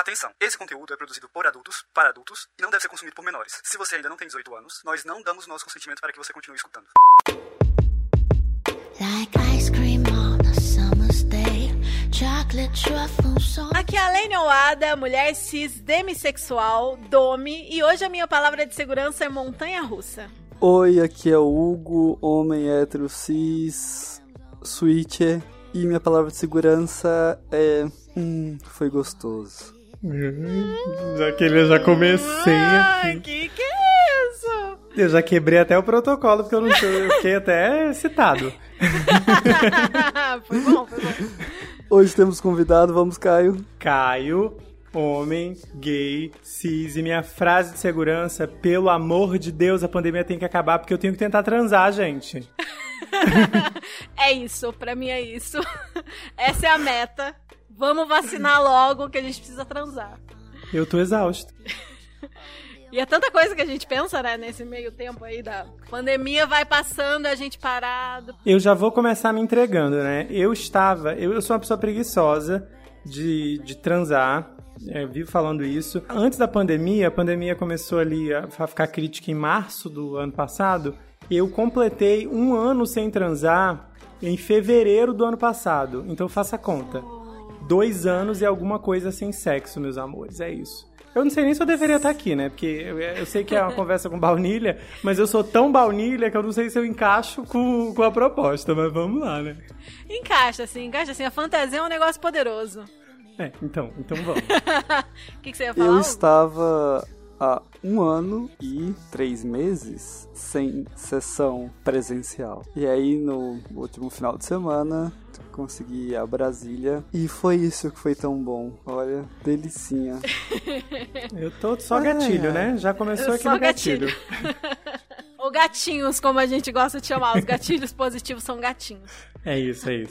Atenção, esse conteúdo é produzido por adultos, para adultos, e não deve ser consumido por menores. Se você ainda não tem 18 anos, nós não damos nosso consentimento para que você continue escutando. Aqui é a Lene Oada, mulher cis, demissexual, dome, e hoje a minha palavra de segurança é montanha russa. Oi, aqui é o Hugo, homem hétero cis, switcher, e minha palavra de segurança é. Hum, foi gostoso. Já que ele já comecei Ai, aqui. que que é isso? Eu já quebrei até o protocolo, porque eu não eu fiquei até citado. foi bom, foi bom. Hoje temos convidado, vamos, Caio. Caio, homem, gay, cis, e minha frase de segurança, pelo amor de Deus, a pandemia tem que acabar, porque eu tenho que tentar transar, gente. É isso, pra mim é isso. Essa é a meta. Vamos vacinar logo que a gente precisa transar. Eu tô exausto. E é tanta coisa que a gente pensa, né, nesse meio tempo aí da pandemia vai passando, a gente parado. Eu já vou começar me entregando, né? Eu estava. Eu, eu sou uma pessoa preguiçosa de, de transar. é, vivo falando isso. Antes da pandemia, a pandemia começou ali a a ficar crítica em março do ano passado. Eu completei um ano sem transar em fevereiro do ano passado. Então faça a conta. Dois anos e alguma coisa sem sexo, meus amores. É isso. Eu não sei nem se eu deveria estar aqui, né? Porque eu, eu sei que é uma conversa com baunilha, mas eu sou tão baunilha que eu não sei se eu encaixo com, com a proposta, mas vamos lá, né? Encaixa assim, encaixa assim. A fantasia é um negócio poderoso. É, então, então vamos. O que, que você ia falar? Eu Hugo? estava há um ano e três meses sem sessão presencial. E aí, no último final de semana, consegui ir a Brasília. E foi isso que foi tão bom. Olha, delicinha. Eu tô só Ai, gatilho, ai. né? Já começou aqui no gatilho. Ou gatinhos, como a gente gosta de chamar. Os gatilhos positivos são gatinhos. É isso, é isso.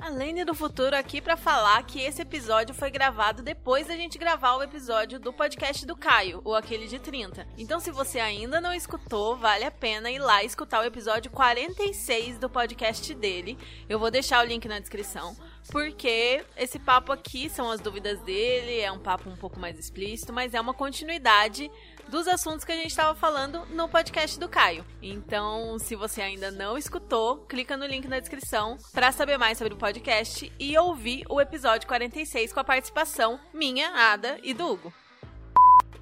A do Futuro aqui pra falar que esse episódio foi gravado depois da gente gravar o episódio do podcast do Caio, ou aquele de 30. Então, se você ainda não escutou, vale a pena ir lá escutar o episódio 46 do podcast dele. Eu vou deixar o link na descrição. Porque esse papo aqui são as dúvidas dele, é um papo um pouco mais explícito, mas é uma continuidade dos assuntos que a gente estava falando no podcast do Caio. Então, se você ainda não escutou, clica no link na descrição para saber mais sobre o podcast e ouvir o episódio 46 com a participação minha, Ada e do Hugo.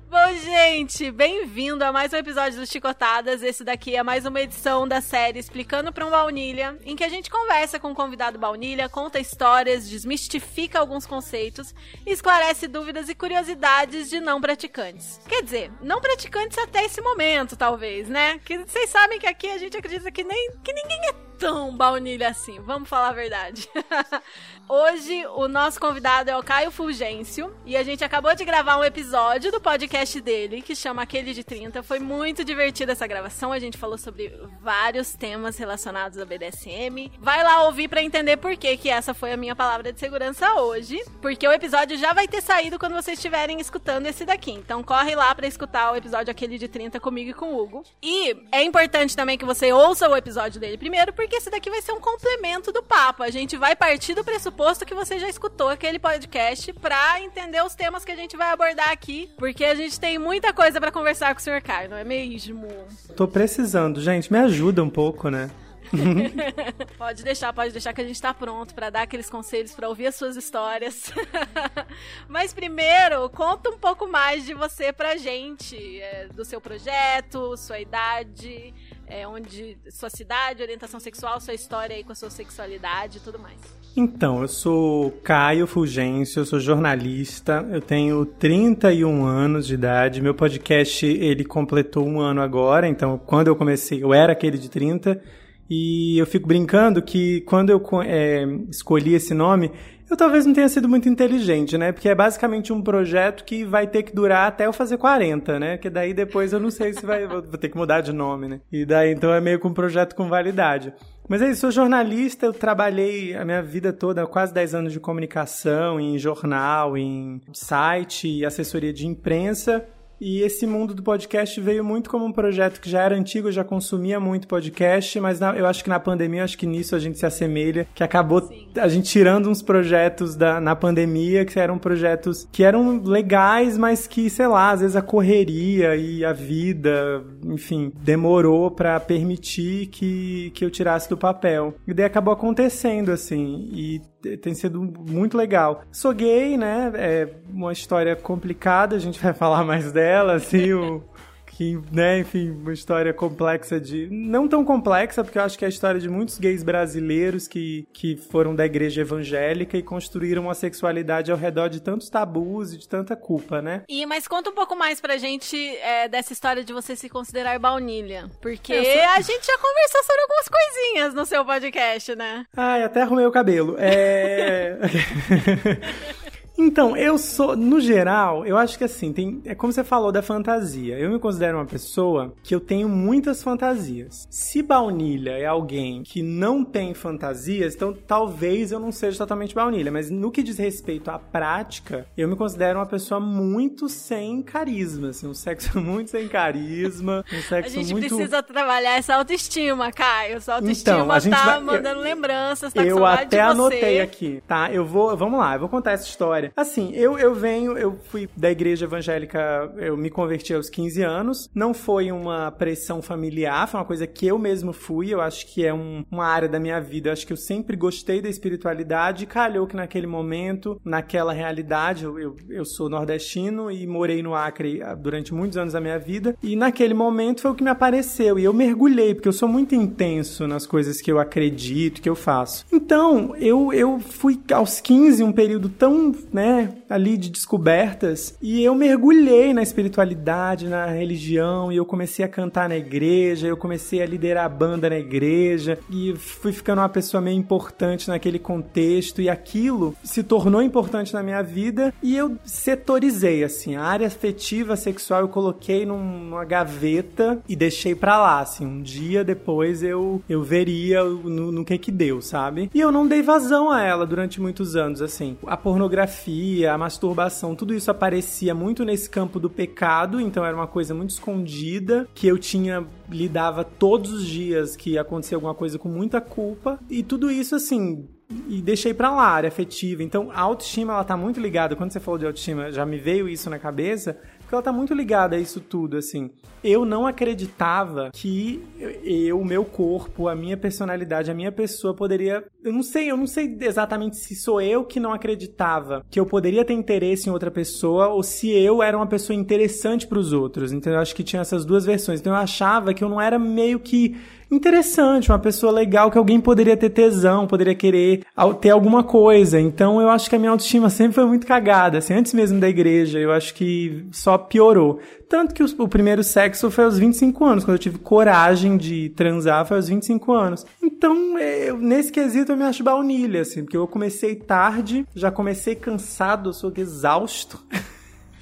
Bom, gente, bem-vindo a mais um episódio do Chicotadas. Esse daqui é mais uma edição da série Explicando para um Baunilha, em que a gente conversa com o convidado Baunilha, conta histórias, desmistifica alguns conceitos e esclarece dúvidas e curiosidades de não praticantes. Quer dizer, não praticantes até esse momento, talvez, né? Que vocês sabem que aqui a gente acredita que nem que ninguém é tão baunilha assim, vamos falar a verdade. Hoje o nosso convidado é o Caio Fulgêncio e a gente acabou de gravar um episódio do podcast dele que chama Aquele de 30. Foi muito divertida essa gravação, a gente falou sobre vários temas relacionados ao BDSM. Vai lá ouvir pra entender por que que essa foi a minha palavra de segurança hoje, porque o episódio já vai ter saído quando vocês estiverem escutando esse daqui. Então corre lá pra escutar o episódio Aquele de 30 comigo e com o Hugo. E é importante também que você ouça o episódio dele primeiro, porque esse daqui vai ser um complemento do papo. A gente vai partir do pressuposto que você já escutou aquele podcast pra entender os temas que a gente vai abordar aqui, porque a gente tem muita coisa pra conversar com o Sr. Caio, não é mesmo? Tô precisando, gente, me ajuda um pouco, né? Pode deixar, pode deixar que a gente tá pronto pra dar aqueles conselhos, pra ouvir as suas histórias. Mas primeiro, conta um pouco mais de você pra gente, é, do seu projeto, sua idade, é, onde sua cidade, orientação sexual, sua história aí com a sua sexualidade e tudo mais. Então, eu sou Caio Fulgêncio, eu sou jornalista, eu tenho 31 anos de idade, meu podcast ele completou um ano agora, então quando eu comecei eu era aquele de 30, e eu fico brincando que quando eu é, escolhi esse nome, Eu talvez não tenha sido muito inteligente, né? Porque é basicamente um projeto que vai ter que durar até eu fazer 40, né? Que daí depois eu não sei se vai. Vou ter que mudar de nome, né? E daí então é meio que um projeto com validade. Mas é isso, sou jornalista, eu trabalhei a minha vida toda, quase 10 anos de comunicação, em jornal, em site, assessoria de imprensa. E esse mundo do podcast veio muito como um projeto que já era antigo, eu já consumia muito podcast, mas na, eu acho que na pandemia, acho que nisso a gente se assemelha, que acabou Sim. a gente tirando uns projetos da, na pandemia, que eram projetos que eram legais, mas que, sei lá, às vezes a correria e a vida, enfim, demorou para permitir que, que eu tirasse do papel. E daí acabou acontecendo, assim, e tem sido muito legal. Sou gay, né? É uma história complicada, a gente vai falar mais dela, assim, o que, né, enfim, uma história complexa de. Não tão complexa, porque eu acho que é a história de muitos gays brasileiros que, que foram da igreja evangélica e construíram uma sexualidade ao redor de tantos tabus e de tanta culpa, né? E, mas conta um pouco mais pra gente é, dessa história de você se considerar baunilha. Porque sou... a gente já conversou sobre algumas coisinhas no seu podcast, né? Ai, até arrumei o cabelo. É. Então, eu sou, no geral, eu acho que assim, tem, é como você falou da fantasia. Eu me considero uma pessoa que eu tenho muitas fantasias. Se baunilha é alguém que não tem fantasias, então talvez eu não seja totalmente baunilha, mas no que diz respeito à prática, eu me considero uma pessoa muito sem carisma, assim, um sexo muito sem carisma, um sexo A gente muito... precisa trabalhar essa autoestima, Caio. Sua autoestima então, a gente tá vai... mandando eu, lembranças, tá Eu até anotei aqui, tá? Eu vou, vamos lá, eu vou contar essa história história. Assim, eu, eu venho, eu fui da igreja evangélica, eu me converti aos 15 anos. Não foi uma pressão familiar, foi uma coisa que eu mesmo fui. Eu acho que é um, uma área da minha vida. Eu acho que eu sempre gostei da espiritualidade. Calhou que naquele momento, naquela realidade, eu, eu, eu sou nordestino e morei no Acre ah, durante muitos anos da minha vida. E naquele momento foi o que me apareceu. E eu mergulhei, porque eu sou muito intenso nas coisas que eu acredito, que eu faço. Então, eu, eu fui aos 15, um período tão né, ali de descobertas. E eu mergulhei na espiritualidade, na religião, e eu comecei a cantar na igreja, eu comecei a liderar a banda na igreja, e fui ficando uma pessoa meio importante naquele contexto, e aquilo se tornou importante na minha vida, e eu setorizei, assim, a área afetiva, sexual, eu coloquei num, numa gaveta e deixei pra lá, assim, um dia depois eu, eu veria no, no que que deu, sabe? E eu não dei vazão a ela durante muitos anos, assim. A pornografia pornografia, a masturbação, tudo isso aparecia muito nesse campo do pecado, então era uma coisa muito escondida, que eu tinha lidava todos os dias que acontecia alguma coisa com muita culpa, e tudo isso assim, e deixei pra lá, área afetiva. Então, a autoestima, ela tá muito ligada. Quando você falou de autoestima, já me veio isso na cabeça, porque ela tá muito ligada a isso tudo, assim. Eu não acreditava que eu, meu corpo, a minha personalidade, a minha pessoa poderia. Eu não sei, eu não sei exatamente se sou eu que não acreditava que eu poderia ter interesse em outra pessoa ou se eu era uma pessoa interessante para os outros. Então eu acho que tinha essas duas versões. Então eu achava que eu não era meio que interessante, uma pessoa legal que alguém poderia ter tesão, poderia querer ter alguma coisa. Então eu acho que a minha autoestima sempre foi muito cagada, assim, antes mesmo da igreja, eu acho que só piorou. Tanto que o, primeiro sexo foi aos 25 anos, quando eu tive coragem de transar foi aos 25 anos. Então, eu, nesse quesito eu me acho baunilha, assim, porque eu comecei tarde, já comecei cansado, sou exausto.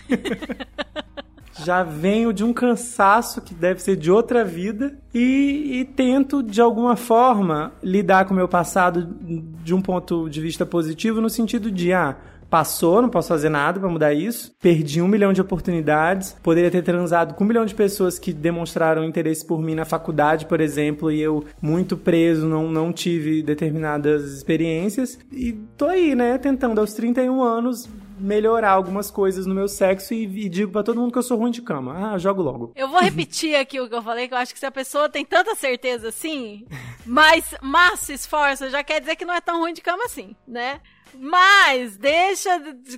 já venho de um cansaço que deve ser de outra vida e, e, tento de alguma forma lidar com o meu passado de um ponto de vista positivo no sentido de ah passou, não posso fazer nada para mudar isso. Perdi um milhão de oportunidades. Poderia ter transado com um milhão de pessoas que demonstraram interesse por mim na faculdade, por exemplo, e eu, muito preso, não, não tive determinadas experiências. E tô aí, né, tentando aos 31 anos melhorar algumas coisas no meu sexo e, e digo para todo mundo que eu sou ruim de cama. Ah, jogo logo. Eu vou repetir aqui o que eu falei, que eu acho que se a pessoa tem tanta certeza assim, mas, mas se esforça, já quer dizer que não é tão ruim de cama assim, né? Mas deixa.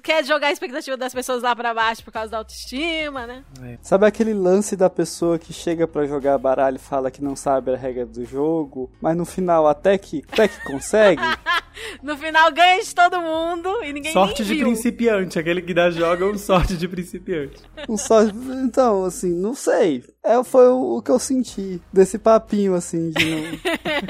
Quer jogar a expectativa das pessoas lá pra baixo por causa da autoestima, né? É. Sabe aquele lance da pessoa que chega para jogar baralho e fala que não sabe a regra do jogo, mas no final até que, até que consegue? no final ganha de todo mundo e ninguém Sorte de viu. principiante, aquele que dá joga um sorte de principiante. Um sorte. Então, assim, não sei. É, foi o, o que eu senti desse papinho, assim, de não...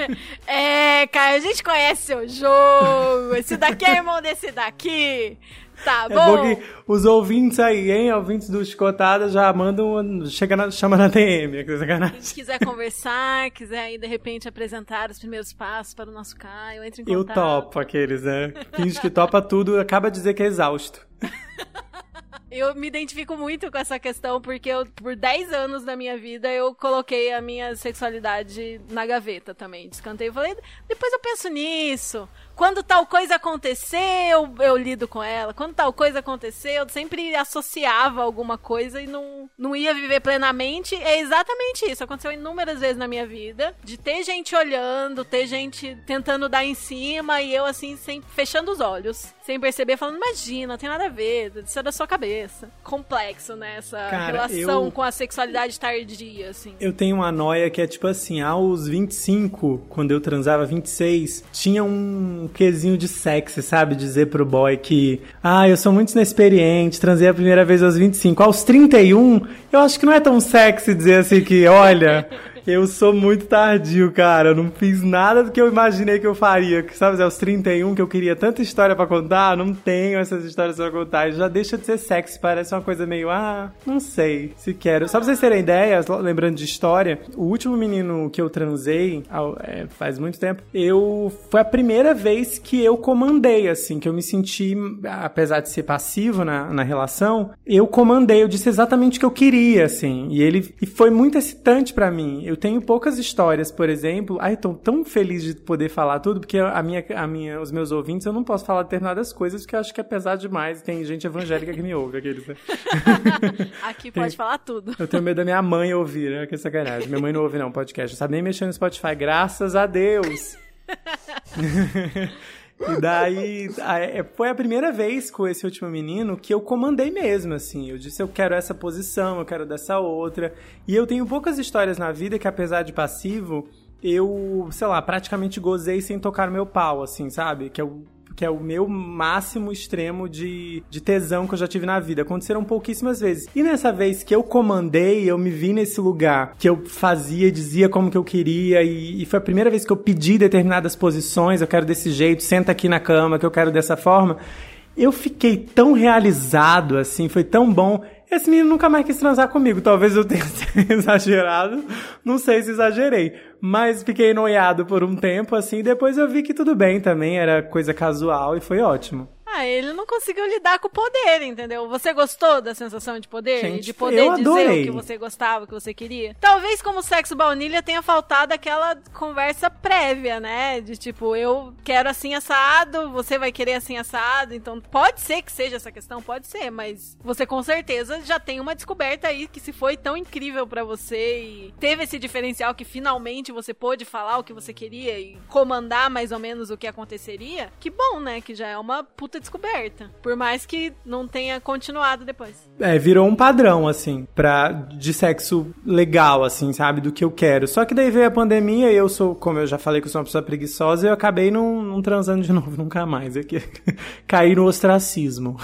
É, cara, a gente conhece seu jogo. Esse daqui é irmão desse daqui. Tá É bom. bom que os ouvintes aí, hein? Ouvintes do Chicotada já mandam. Chega na, chama na DM, que sacanagem. Se quiser conversar, quiser aí de repente apresentar os primeiros passos para o nosso Caio, entre em Eu contato. topo aqueles, né? Finge que topa tudo, acaba de dizer que é exausto. Eu me identifico muito com essa questão porque eu, por 10 anos da minha vida eu coloquei a minha sexualidade na gaveta também. Descantei e falei, depois eu penso nisso. Quando tal coisa acontecer, eu, lido com ela. Quando tal coisa acontecer, eu sempre associava alguma coisa e não, não ia viver plenamente. É exatamente isso. Aconteceu inúmeras vezes na minha vida. De ter gente olhando, ter gente tentando dar em cima e eu assim, sem, fechando os olhos. Sem perceber, falando, imagina, tem nada a ver, isso é da sua cabeça. Complexo, né? Essa Cara, relação eu- com a sexualidade tardia, assim. Eu tenho uma noia que é tipo assim, aos 25, quando eu transava 26, tinha um quesinho de sexy, sabe? Dizer pro boy que, ah, eu sou muito inexperiente, transei a primeira vez aos 25. Aos 31, eu acho que não é tão sexy dizer assim que, olha, eu sou muito tardio, cara, eu não fiz nada do que eu imaginei que eu faria. Sabe, aos 31, que eu queria tanta história pra contar, não tenho essas histórias pra contar. Já deixa de ser sexy, parece uma coisa meio, ah, não sei se quero. Só pra vocês terem ideia, lembrando de história, o último menino que eu transei, é, faz muito tempo, eu. Foi a primeira vez que eu comandei, assim, que eu me senti, apesar de ser passivo na, na relação, eu comandei, eu disse exatamente o que eu queria, assim. E ele e foi muito excitante pra mim. Eu tenho poucas histórias, por exemplo. Ai, tô tão feliz de poder falar tudo, porque a minha, a minha, os meus ouvintes, eu não posso falar determinadas coisas, porque eu acho que é pesado demais. Tem gente evangélica que me ouve, aqueles, né? Aqui pode falar tudo. Eu tenho medo da minha mãe ouvir, né? Que sacanagem. Minha mãe não ouve, não, podcast. Não sabe nem mexer no Spotify, graças a Deus. E daí, é, foi a primeira vez com esse último menino que eu comandei mesmo, assim. Eu disse, eu quero essa posição, eu quero dessa outra. E eu tenho poucas histórias na vida que, apesar de passivo, eu, sei lá, praticamente gozei sem tocar meu pau, assim, sabe? Que o que é o meu máximo extremo de, de tesão que eu já tive na vida. Aconteceram pouquíssimas vezes. E nessa vez que eu comandei, eu me vi nesse lugar que eu fazia, dizia como que eu queria, e, e foi a primeira vez que eu pedi determinadas posições, eu quero desse jeito, senta aqui na cama, que eu quero dessa forma. Eu fiquei tão realizado, assim, foi tão bom. Esse menino nunca mais quis transar comigo. Talvez eu tenha exagerado. Não sei se exagerei. Mas fiquei noiado por um tempo, assim. Depois eu vi que tudo bem também. Era coisa casual e foi ótimo. Ah, ele não conseguiu lidar com o poder, entendeu? Você gostou da sensação de poder? Gente, de poder dizer o que você gostava, o que você queria? Talvez como sexo baunilha tenha faltado aquela conversa prévia, né? De tipo, eu quero assim assado, você vai querer assim assado. Então, pode ser que seja essa questão, pode ser, mas você com certeza já tem uma descoberta aí que se foi tão incrível pra você e teve esse diferencial que finalmente você pôde falar o que você queria e comandar mais ou menos o que aconteceria. Que bom, né? Que já é uma puta descoberta. Por mais que não tenha continuado depois. É, virou um padrão, assim, pra, de sexo legal, assim, sabe? Do que eu quero. Só que daí veio a pandemia e eu sou, como eu já falei que eu sou uma pessoa preguiçosa, eu acabei não, não transando de novo nunca mais. Aqui. Caí no ostracismo.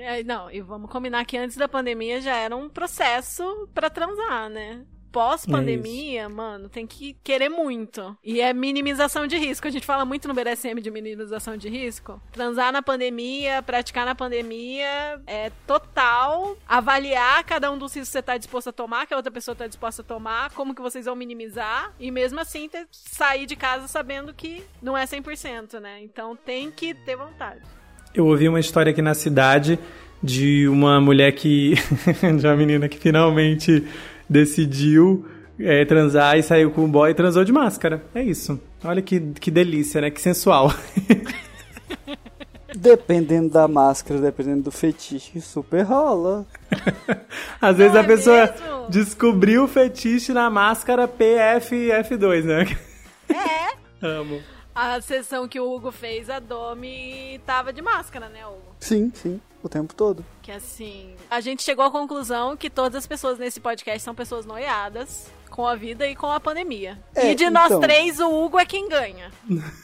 É, não, e vamos combinar que antes da pandemia já era um processo pra transar, né? Pós-pandemia, mano, tem que querer muito. E é minimização de risco. A gente fala muito no BDSM de minimização de risco. Transar na pandemia, praticar na pandemia, é total avaliar cada um dos riscos que você tá disposto a tomar, que a outra pessoa tá disposta a tomar, como que vocês vão minimizar, e mesmo assim ter, sair de casa sabendo que não é 100%, né? Então tem que ter vontade. Eu ouvi uma história aqui na cidade de uma mulher que. de uma menina que finalmente decidiu é, transar e saiu com o boy e transou de máscara. É isso. Olha que, que delícia, né? Que sensual. Dependendo da máscara, dependendo do fetiche, super rola. Às vezes Não a é pessoa mesmo? descobriu o fetiche na máscara PFF2, né? É. Amo. A sessão que o Hugo fez, a Domi tava de máscara, né, Hugo? Sim, sim, o tempo todo. Que assim, a gente chegou à conclusão que todas as pessoas nesse podcast são pessoas noiadas com a vida e com a pandemia. É, e de nós então. três, o Hugo é quem ganha.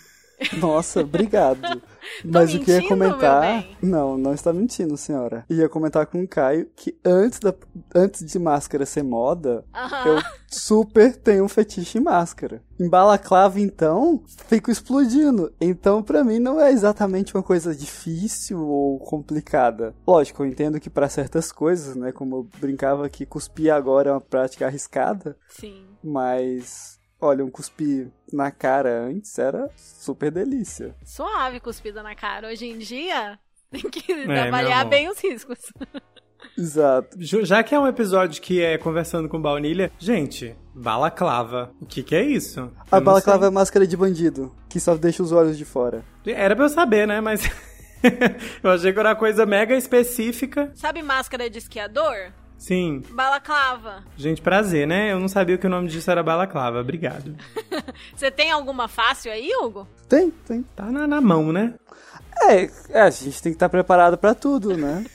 Nossa, obrigado. Mas o que ia comentar. Não, não está mentindo, senhora. Ia comentar com o Caio que antes, da, antes de máscara ser moda, Aham. eu super tenho um fetiche em máscara. Em balaclava, então, fico explodindo. Então, pra mim, não é exatamente uma coisa difícil ou complicada. Lógico, eu entendo que pra certas coisas, né? Como eu brincava que cuspir agora é uma prática arriscada, Sim. mas. Olha, um cuspir na cara antes era super delícia. Suave cuspida na cara. Hoje em dia, tem que meu avaliar bem os riscos. Exato. Já que é um episódio que é conversando com baunilha, gente, balaclava. O que que é isso? Eu A balaclava é máscara de bandido, que só deixa os olhos de fora. Era pra eu saber, né? Mas eu achei que era uma coisa mega específica. Sabe máscara de esquiador? Sim, Balaclava. gente, prazer, né? Eu não sabia que o nome disso era balaclava. Obrigado. Você tem alguma fácil aí, Hugo? Tem, tem. Tá na, na mão, né? É, é, a gente tem que estar preparado pra tudo, né?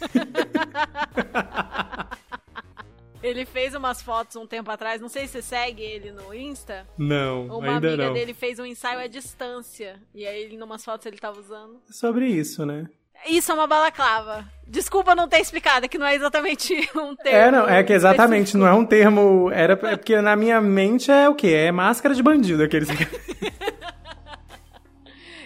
Ele fez umas fotos um tempo atrás, não sei se você segue ele no Insta. Não, Uma ainda amiga não. dele fez um ensaio à distância. E aí, ele, numas fotos, ele tava usando. Sobre isso, né? Isso é uma balaclava. Desculpa não ter explicado, é que não é exatamente um termo. É, não, é que exatamente, específico. não é um termo. Era é porque na minha mente é o quê? É máscara de bandido, aqueles.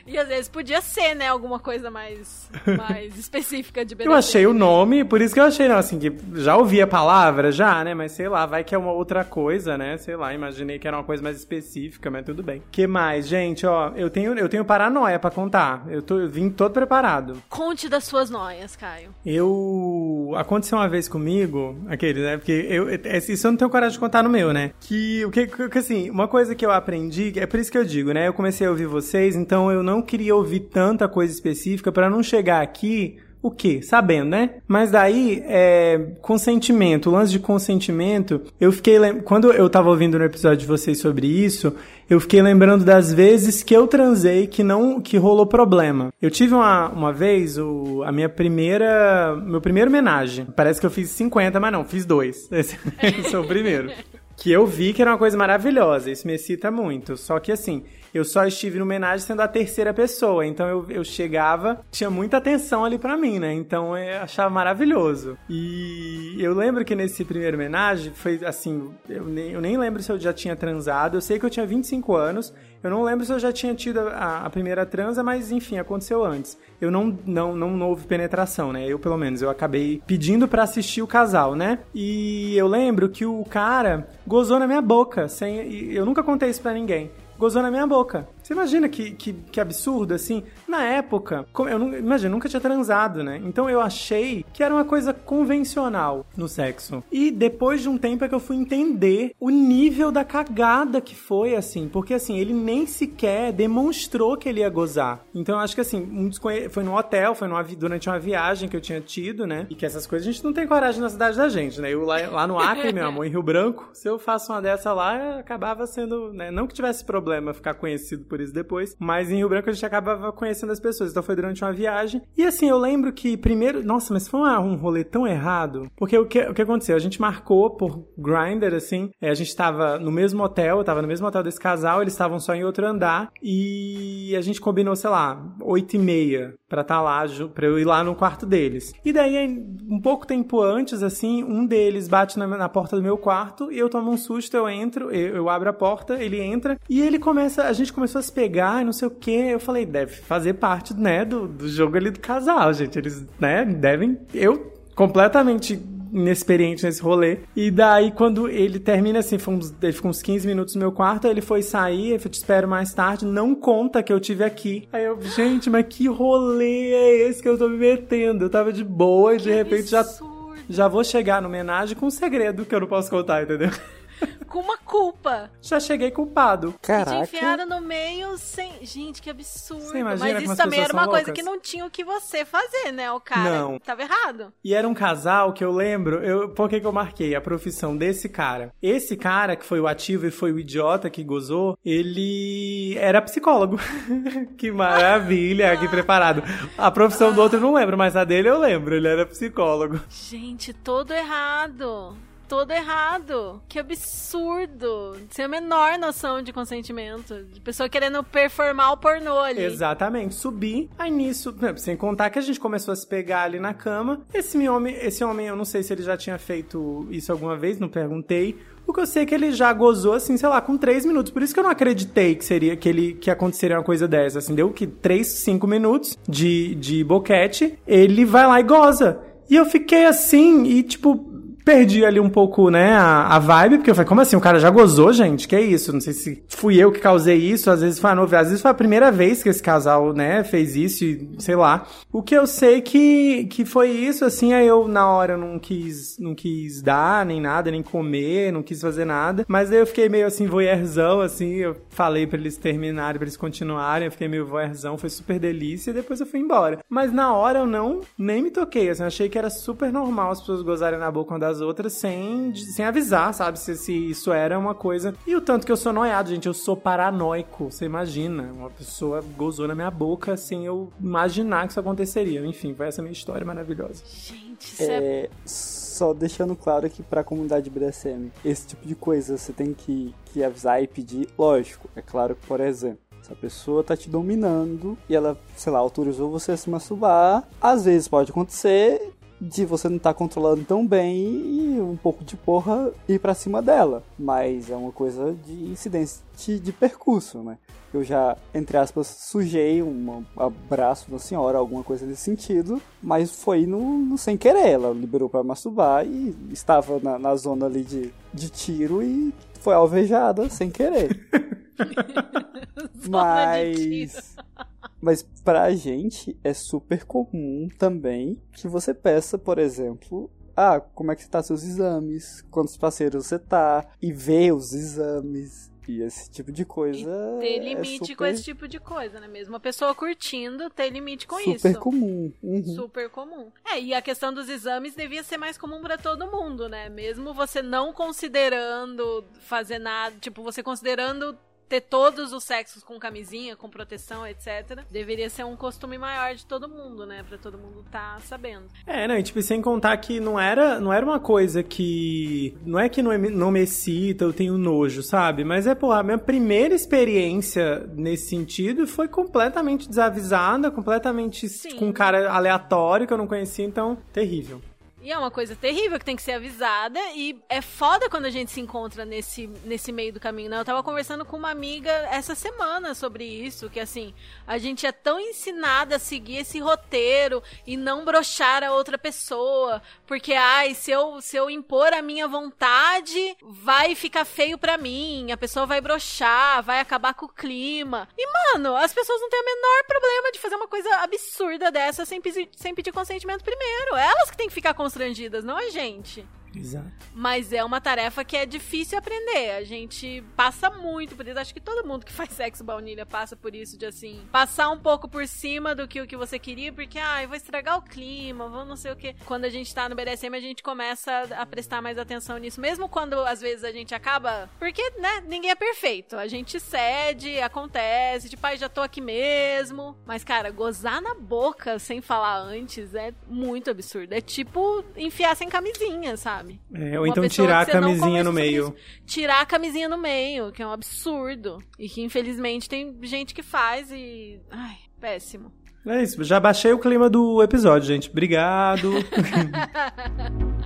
E às vezes podia ser, né, alguma coisa mais, mais específica de BDSM. Eu achei o nome, por isso que eu achei, não, assim, que já ouvi a palavra, já, né? Mas sei lá, vai que é uma outra coisa, né? Sei lá, imaginei que era uma coisa mais específica, mas tudo bem. que mais, gente? Ó, eu tenho, eu tenho paranoia pra contar. Eu, tô, eu vim todo preparado. Conte das suas noias, Caio. Eu. Aconteceu uma vez comigo, aquele, né? Porque eu. Isso eu não tenho coragem de contar no meu, né? Que, o que, que, assim, uma coisa que eu aprendi, é por isso que eu digo, né? Eu comecei a ouvir vocês, então eu não queria ouvir tanta coisa específica pra não chegar aqui. O quê? Sabendo, né? Mas daí, é, consentimento, o lance de consentimento, eu fiquei. lem- Quando eu tava ouvindo no episódio de vocês sobre isso, eu fiquei lembrando das vezes que eu transei que não que rolou problema. Eu tive uma, uma vez o, a minha primeira meu primeiro homenagem. Parece que eu fiz 50, mas não, fiz dois. Esse, esse é o primeiro. Que eu vi que era uma coisa maravilhosa, isso me excita muito. Só que assim, eu só estive no homenagem sendo a terceira pessoa. Então eu, eu chegava, tinha muita atenção ali pra mim, né? Então eu achava maravilhoso. E eu lembro que nesse primeiro homenagem foi assim, eu nem, eu nem lembro se eu já tinha transado. Eu sei que eu tinha 25 anos. Eu não lembro se eu já tinha tido a, a primeira transa, mas enfim, aconteceu antes. Eu não, não, não, houve penetração, né? Eu, pelo menos, eu acabei pedindo pra assistir o casal, né? E eu lembro que o cara gozou na minha boca, sem, eu nunca contei isso pra ninguém. Gozou na minha boca. Você imagina que, que, que absurdo, assim? Na época, eu nunca tinha transado, né? Então eu achei que era uma coisa convencional no sexo. E depois de um tempo é que eu fui entender o nível da cagada que foi, assim. Porque, assim, ele nem sequer demonstrou que ele ia gozar. Então eu acho que, assim, um desconhe- foi no hotel, foi numa durante uma viagem que eu tinha tido, né? E que essas coisas a gente não tem coragem na cidade da gente, né? Eu lá, lá no Acre, meu amor, em Rio Branco, se eu faço uma dessa lá, acabava sendo, né? Não que tivesse problema ficar conhecido por isso depois, mas em Rio Branco a gente acabava conhecendo as pessoas. Então foi durante uma viagem. E assim, eu lembro que primeiro. Nossa, mas foi um rolê tão errado. Porque o que, o que aconteceu? A gente marcou por Grindr, assim. é, a gente tava no mesmo hotel, eu tava no mesmo hotel desse casal, eles estavam só em outro andar. E a gente combinou, sei lá, 8 e meia pra estar lá, ju- pra eu ir lá no quarto deles. E daí, um pouco tempo antes, assim, um deles bate na, na porta do meu quarto e eu tomo um susto, eu entro, eu, eu abro a porta, ele entra e ele começa, a gente começou a se pegar e não sei o que. Eu falei, deve fazer parte, né, do, do jogo ali do casal, gente. Eles, né, devem. Eu completamente inexperiente nesse rolê. E daí, quando ele termina assim, uns, ele ficou uns 15 minutos no meu quarto, aí ele foi sair, eu te espero mais tarde, não conta que eu tive aqui. Aí eu, gente, mas que rolê é esse que eu tô me metendo? Eu tava de boa e de repente já, Absurdo. já vou chegar no homenagem com um segredo que eu não posso contar, entendeu? Com uma culpa. Já cheguei culpado. E te Caraca. enfiaram no meio sem. Gente, que absurdo. Você imagina Mas como isso as também era uma coisa loucas? que não tinha o que você fazer, né? O cara Não. tava errado. E era um casal que eu lembro, eu, por que que eu marquei a profissão desse cara? Esse cara, que foi o ativo e foi o idiota que gozou, ele era psicólogo. que maravilha, que preparado. A profissão do outro eu não lembro, mas a dele eu lembro, ele era psicólogo. Gente, todo errado. Todo errado. Que absurdo. Sem a menor noção de consentimento. De pessoa querendo performar o pornô ali. Exatamente, subi. Aí nisso, né, sem contar que a gente começou a se pegar ali na cama. Esse homem, esse homem, eu não sei se ele já tinha feito isso alguma vez, não perguntei. O que eu sei é que ele já gozou, assim, sei lá, com três minutos. Por isso que eu não acreditei que seria que ele que aconteceria uma coisa dessa. Assim, deu que três, cinco minutos de, de boquete, ele vai lá e goza. E eu fiquei assim, e tipo, perdi ali um pouco, né, a, a vibe, porque eu falei, como assim? O cara já gozou, gente? Que é isso? Não sei se fui eu que causei isso, às vezes foi a novidade, às vezes foi a primeira vez que esse casal, né, fez isso e sei lá. O que eu sei que, que foi isso, assim, aí eu na hora não quis, não quis dar nem nada, nem comer, não quis fazer nada, mas aí eu fiquei meio assim, voyeurzão, assim, eu falei pra eles terminarem, pra eles continuarem, eu fiquei meio voyeurzão, foi super delícia e depois eu fui embora. Mas na hora eu não, nem me toquei, assim, eu achei que era super normal as pessoas gozarem na boca das outras sem, sem avisar, sabe? Se, se isso era uma coisa. E o tanto que eu sou noiado, gente, eu sou paranoico. Você imagina, uma pessoa gozou na minha boca sem eu imaginar que isso aconteceria. Enfim, foi essa minha história maravilhosa. Gente, isso é... É, só deixando claro que pra comunidade BDSM, esse tipo de coisa você tem que, que avisar e pedir. Lógico, é claro que, por exemplo, se a pessoa tá te dominando e ela, sei lá, autorizou você a se masturbar, às vezes pode acontecer de você não estar controlando tão bem e um pouco de porra ir pra cima dela. Mas é uma coisa de incidência de, percurso, né? Eu já, entre aspas, sujei um abraço da senhora, alguma coisa nesse sentido, mas foi no, no sem querer. Ela liberou pra masturbar e estava na, na zona ali de, de tiro e foi alvejada sem querer. Mas. Mas pra gente é super comum também que você peça, por exemplo, ah, como é que tá seus exames, quantos parceiros você tá, e ver os exames. E esse tipo de coisa. E ter é limite super, com esse tipo de coisa, né? Mesmo a pessoa curtindo, ter limite com super isso. comum. Uhum. Super comum. É, e a questão dos exames devia ser mais comum pra todo mundo, né? Mesmo você não considerando fazer nada, tipo, você considerando ter todos os sexos com camisinha, com proteção, etc. Deveria ser um costume maior de todo mundo, né? Pra todo mundo tá sabendo. É, não, e tipo, sem contar que não era, não era uma coisa que. Não é que não, é- não me excita, eu tenho nojo, sabe? Mas é, pô, a minha primeira experiência nesse sentido foi completamente desavisada, completamente Sim. com um cara aleatório que eu não conhecia, então, terrível. E é uma coisa terrível que tem que ser avisada. E é foda quando a gente se encontra nesse, nesse meio do caminho, né? Eu tava conversando com uma amiga essa semana sobre isso, que assim, a gente é tão ensinada a seguir esse roteiro e não brochar a outra pessoa. Porque, ai, se eu, se eu impor a minha vontade, vai ficar feio pra mim. A pessoa vai brochar, vai acabar com o clima. E, mano, as pessoas não têm o menor problema de fazer uma coisa absurda dessa sem, sem pedir consentimento primeiro. Elas que têm que ficar constrangidas, não a gente. Exato. Mas é uma tarefa que é difícil aprender. A gente passa muito por isso. Acho que todo mundo que faz sexo baunilha passa por isso, de assim, passar um pouco por cima do que o que você queria, porque, ah, eu vou estragar o clima, vou não sei o que. Quando a gente tá no BDSM, a gente começa a prestar mais atenção nisso. Mesmo quando, às vezes, a gente acaba. Porque, né, ninguém é perfeito. A gente cede, acontece, tipo, ai, já tô aqui mesmo. Mas, cara, gozar na boca sem falar antes é muito absurdo. É tipo enfiar sem camisinha, sabe? É, ou Uma então tirar a camisinha no meio. Tirar a camisinha no meio, que é um absurdo. E que infelizmente tem gente que faz e. Ai, péssimo. É isso, já baixei o clima do episódio, gente. Obrigado.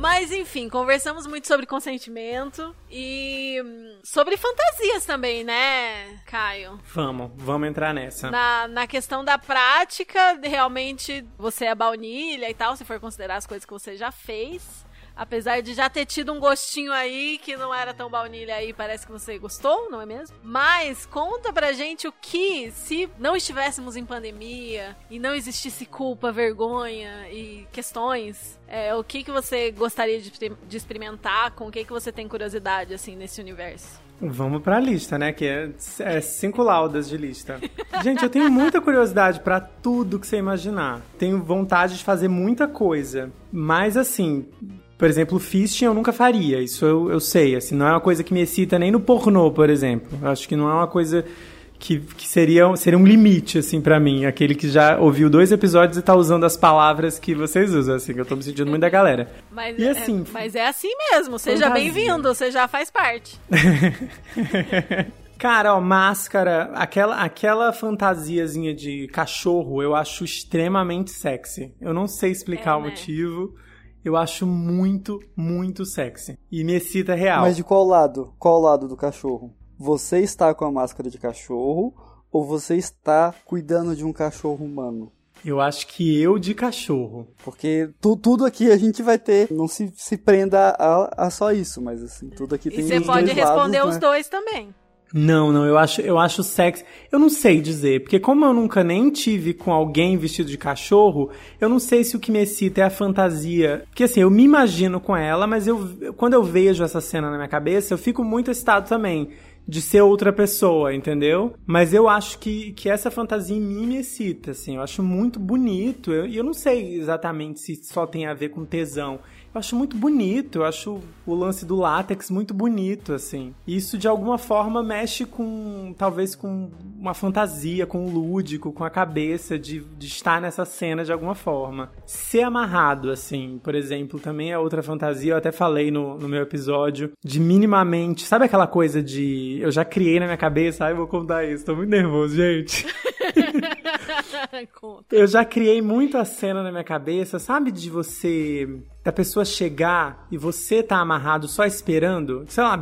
Mas enfim, conversamos muito sobre consentimento e hum, sobre fantasias também, né, Caio? vamos, vamos entrar nessa. Na, na questão da prática, realmente você é baunilha e tal, se for considerar as coisas que você já fez. Apesar de já ter tido um gostinho aí que não era tão baunilha aí, parece que você gostou, não é mesmo? Mas conta pra gente o que, se não estivéssemos em pandemia e não existisse culpa, vergonha e questões, é, o que, que você gostaria de, de experimentar, com o que, que você tem curiosidade, assim, nesse universo? Vamos pra lista, né? Que é, é cinco laudas de lista. Gente, eu tenho muita curiosidade pra tudo que você imaginar. Tenho vontade de fazer muita coisa. Mas assim, por exemplo, fisting eu nunca faria. Isso eu, eu sei. Assim, não é uma coisa que me excita nem no pornô, por exemplo. Eu acho que não é uma coisa que, que seria, seria um limite, assim, para mim. Aquele que já ouviu dois episódios e tá usando as palavras que vocês usam, assim, que eu tô me sentindo muito da galera. Mas, E é- assim, mas é assim mesmo. Seja bem-vindo, você já faz parte. Cara, ó, máscara, aquela, aquela fantasiazinha de cachorro, eu acho extremamente sexy. Eu não sei explicar É, o né? motivo. Eu acho muito, muito sexy. E me excita real. Mas de qual lado? Qual lado do cachorro? Você está com a máscara de cachorro ou você está cuidando de um cachorro humano? Eu acho que eu de cachorro. Porque tu- tudo aqui a gente vai ter. Não se, se prenda a, a só isso, mas assim, tudo aqui E tem você os pode responder lados, os né? dois também. Não, não, eu acho, eu acho sexy. Eu não sei dizer, porque como eu nunca nem tive com alguém vestido de cachorro, eu não sei se o que me excita é a fantasia. Porque assim, eu me imagino com ela, mas eu quando eu vejo essa cena na minha cabeça, eu fico muito excitado também de ser outra pessoa, entendeu? Mas eu acho que, que essa fantasia em mim me excita, assim. Eu acho muito bonito. E eu, eu não sei exatamente se só tem a ver com tesão. Eu acho muito bonito, eu acho o lance do látex muito bonito, assim. Isso de alguma forma mexe com, talvez com uma fantasia, com o lúdico, com a cabeça de, de estar nessa cena de alguma forma. Ser amarrado, assim, por exemplo, também é outra fantasia, eu até falei no, no meu episódio, de minimamente, sabe aquela coisa de, eu já criei na minha cabeça, ai, vou contar isso, tô muito nervoso, gente. Eu já criei muito a cena na minha cabeça, sabe? De você. Da pessoa chegar e você tá amarrado só esperando. Sei lá,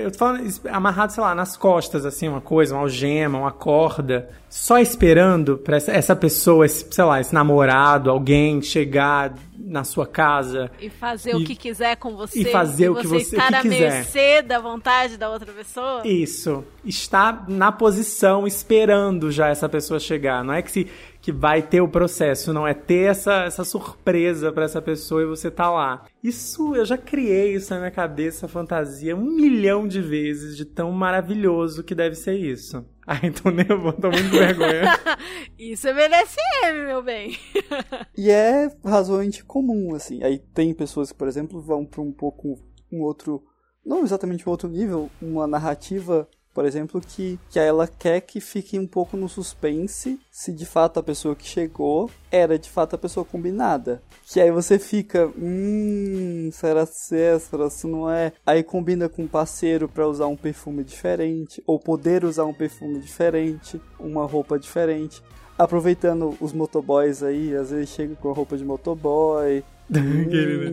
eu tô falando amarrado, sei lá, nas costas, assim, uma coisa, uma algema, uma corda. Só esperando pra essa, pessoa, esse, sei lá, esse namorado, alguém chegar na sua casa. E fazer o E- que quiser com você. e fazer o que você- estar o que à quiser. mercê da vontade da outra pessoa. Isso. Está na posição esperando já essa pessoa chegar. Não é que se que vai ter o processo, não é ter essa, essa surpresa pra essa pessoa e você tá lá. Isso eu já criei isso na minha cabeça, fantasia, um milhão de vezes de tão maravilhoso que deve ser isso. Ai, tô nervoso, tô muito com vergonha. Isso é BDSM, meu bem. E é razoavelmente comum, assim. Aí tem pessoas que, por exemplo, vão para um pouco um outro. Não exatamente um outro nível, uma narrativa, por exemplo, que, que ela quer que fique um pouco no suspense se de fato a pessoa que chegou era de fato a pessoa combinada. Que aí você fica, hum, será se é, será se não é? Aí combina com um parceiro para usar um perfume diferente, ou poder usar um perfume diferente, uma roupa diferente aproveitando os motoboys aí, às vezes chega com a roupa de motoboy. Querida.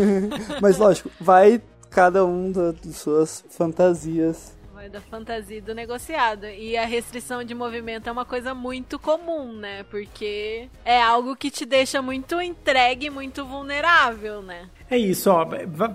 Mas lógico, vai cada um da- das suas fantasias. Vai da fantasia do negociado. E a restrição de movimento é uma coisa muito comum, né? Porque é algo que te deixa muito entregue, muito vulnerável, né? É isso, ó.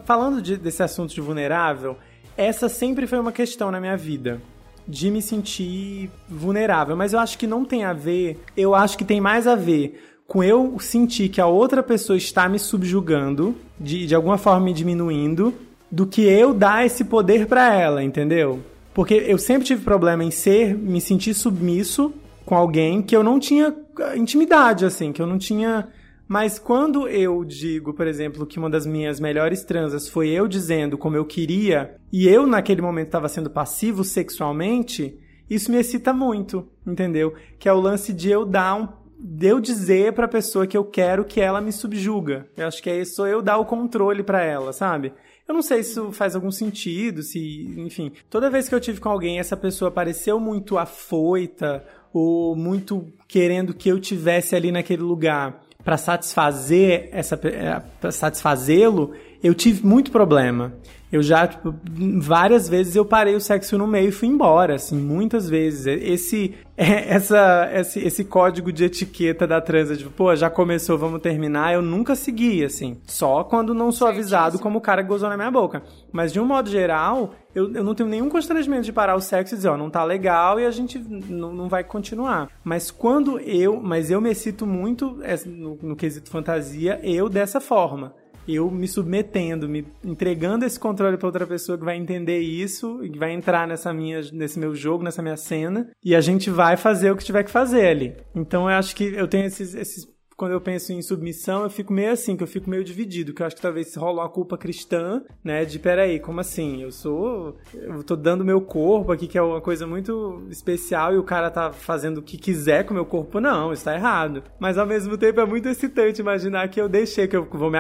Falando de- desse assunto de vulnerável, essa sempre foi uma questão na minha vida. De me sentir vulnerável. Mas eu acho que não tem a ver. Eu acho que tem mais a ver com eu sentir que a outra pessoa está me subjugando, de, de alguma forma me diminuindo, do que eu dar esse poder pra ela, entendeu? Porque eu sempre tive problema em ser, me sentir submisso com alguém que eu não tinha ah, intimidade, assim, que eu não tinha. Mas quando eu digo, por exemplo, que uma das minhas melhores transas foi eu dizendo como eu queria, e eu naquele momento estava sendo passivo sexualmente, isso me excita muito, entendeu? Que é o lance de eu dar um. de eu dizer pra pessoa que eu quero que ela me subjuga. Eu acho que é isso, eu dar o controle pra ela, sabe? Eu não sei se isso faz algum sentido, se, enfim. Toda vez que eu tive com alguém, essa pessoa pareceu muito afoita ou muito querendo que eu tivesse ali naquele lugar para satisfazer essa para satisfazê-lo, eu tive muito problema. Eu já, tipo, várias vezes eu parei o sexo no meio e fui embora, assim, muitas vezes. Esse, essa, esse, esse código de etiqueta da transa, tipo, pô, já começou, vamos terminar, eu nunca segui, assim. Só quando não sou avisado como o cara que gozou na minha boca. Mas de um modo geral, eu, eu não tenho nenhum constrangimento de parar o sexo e dizer, ó, não tá legal e a gente não, não vai continuar. Mas quando eu, mas eu me excito muito é, no, no quesito fantasia, eu dessa forma eu me submetendo, me entregando esse controle para outra pessoa que vai entender isso e que vai entrar nessa minha, nesse meu jogo, nessa minha cena, e a gente vai fazer o que tiver que fazer ali. Então eu acho que eu tenho esses, esses quando eu penso em submissão, eu fico meio assim, que eu fico meio dividido, que eu acho que talvez rola uma culpa cristã, né? De peraí, como assim? Eu sou. Eu tô dando meu corpo aqui, que é uma coisa muito especial, e o cara tá fazendo o que quiser com o meu corpo. Não, isso tá errado. Mas ao mesmo tempo é muito excitante imaginar que eu deixei, que eu vou me,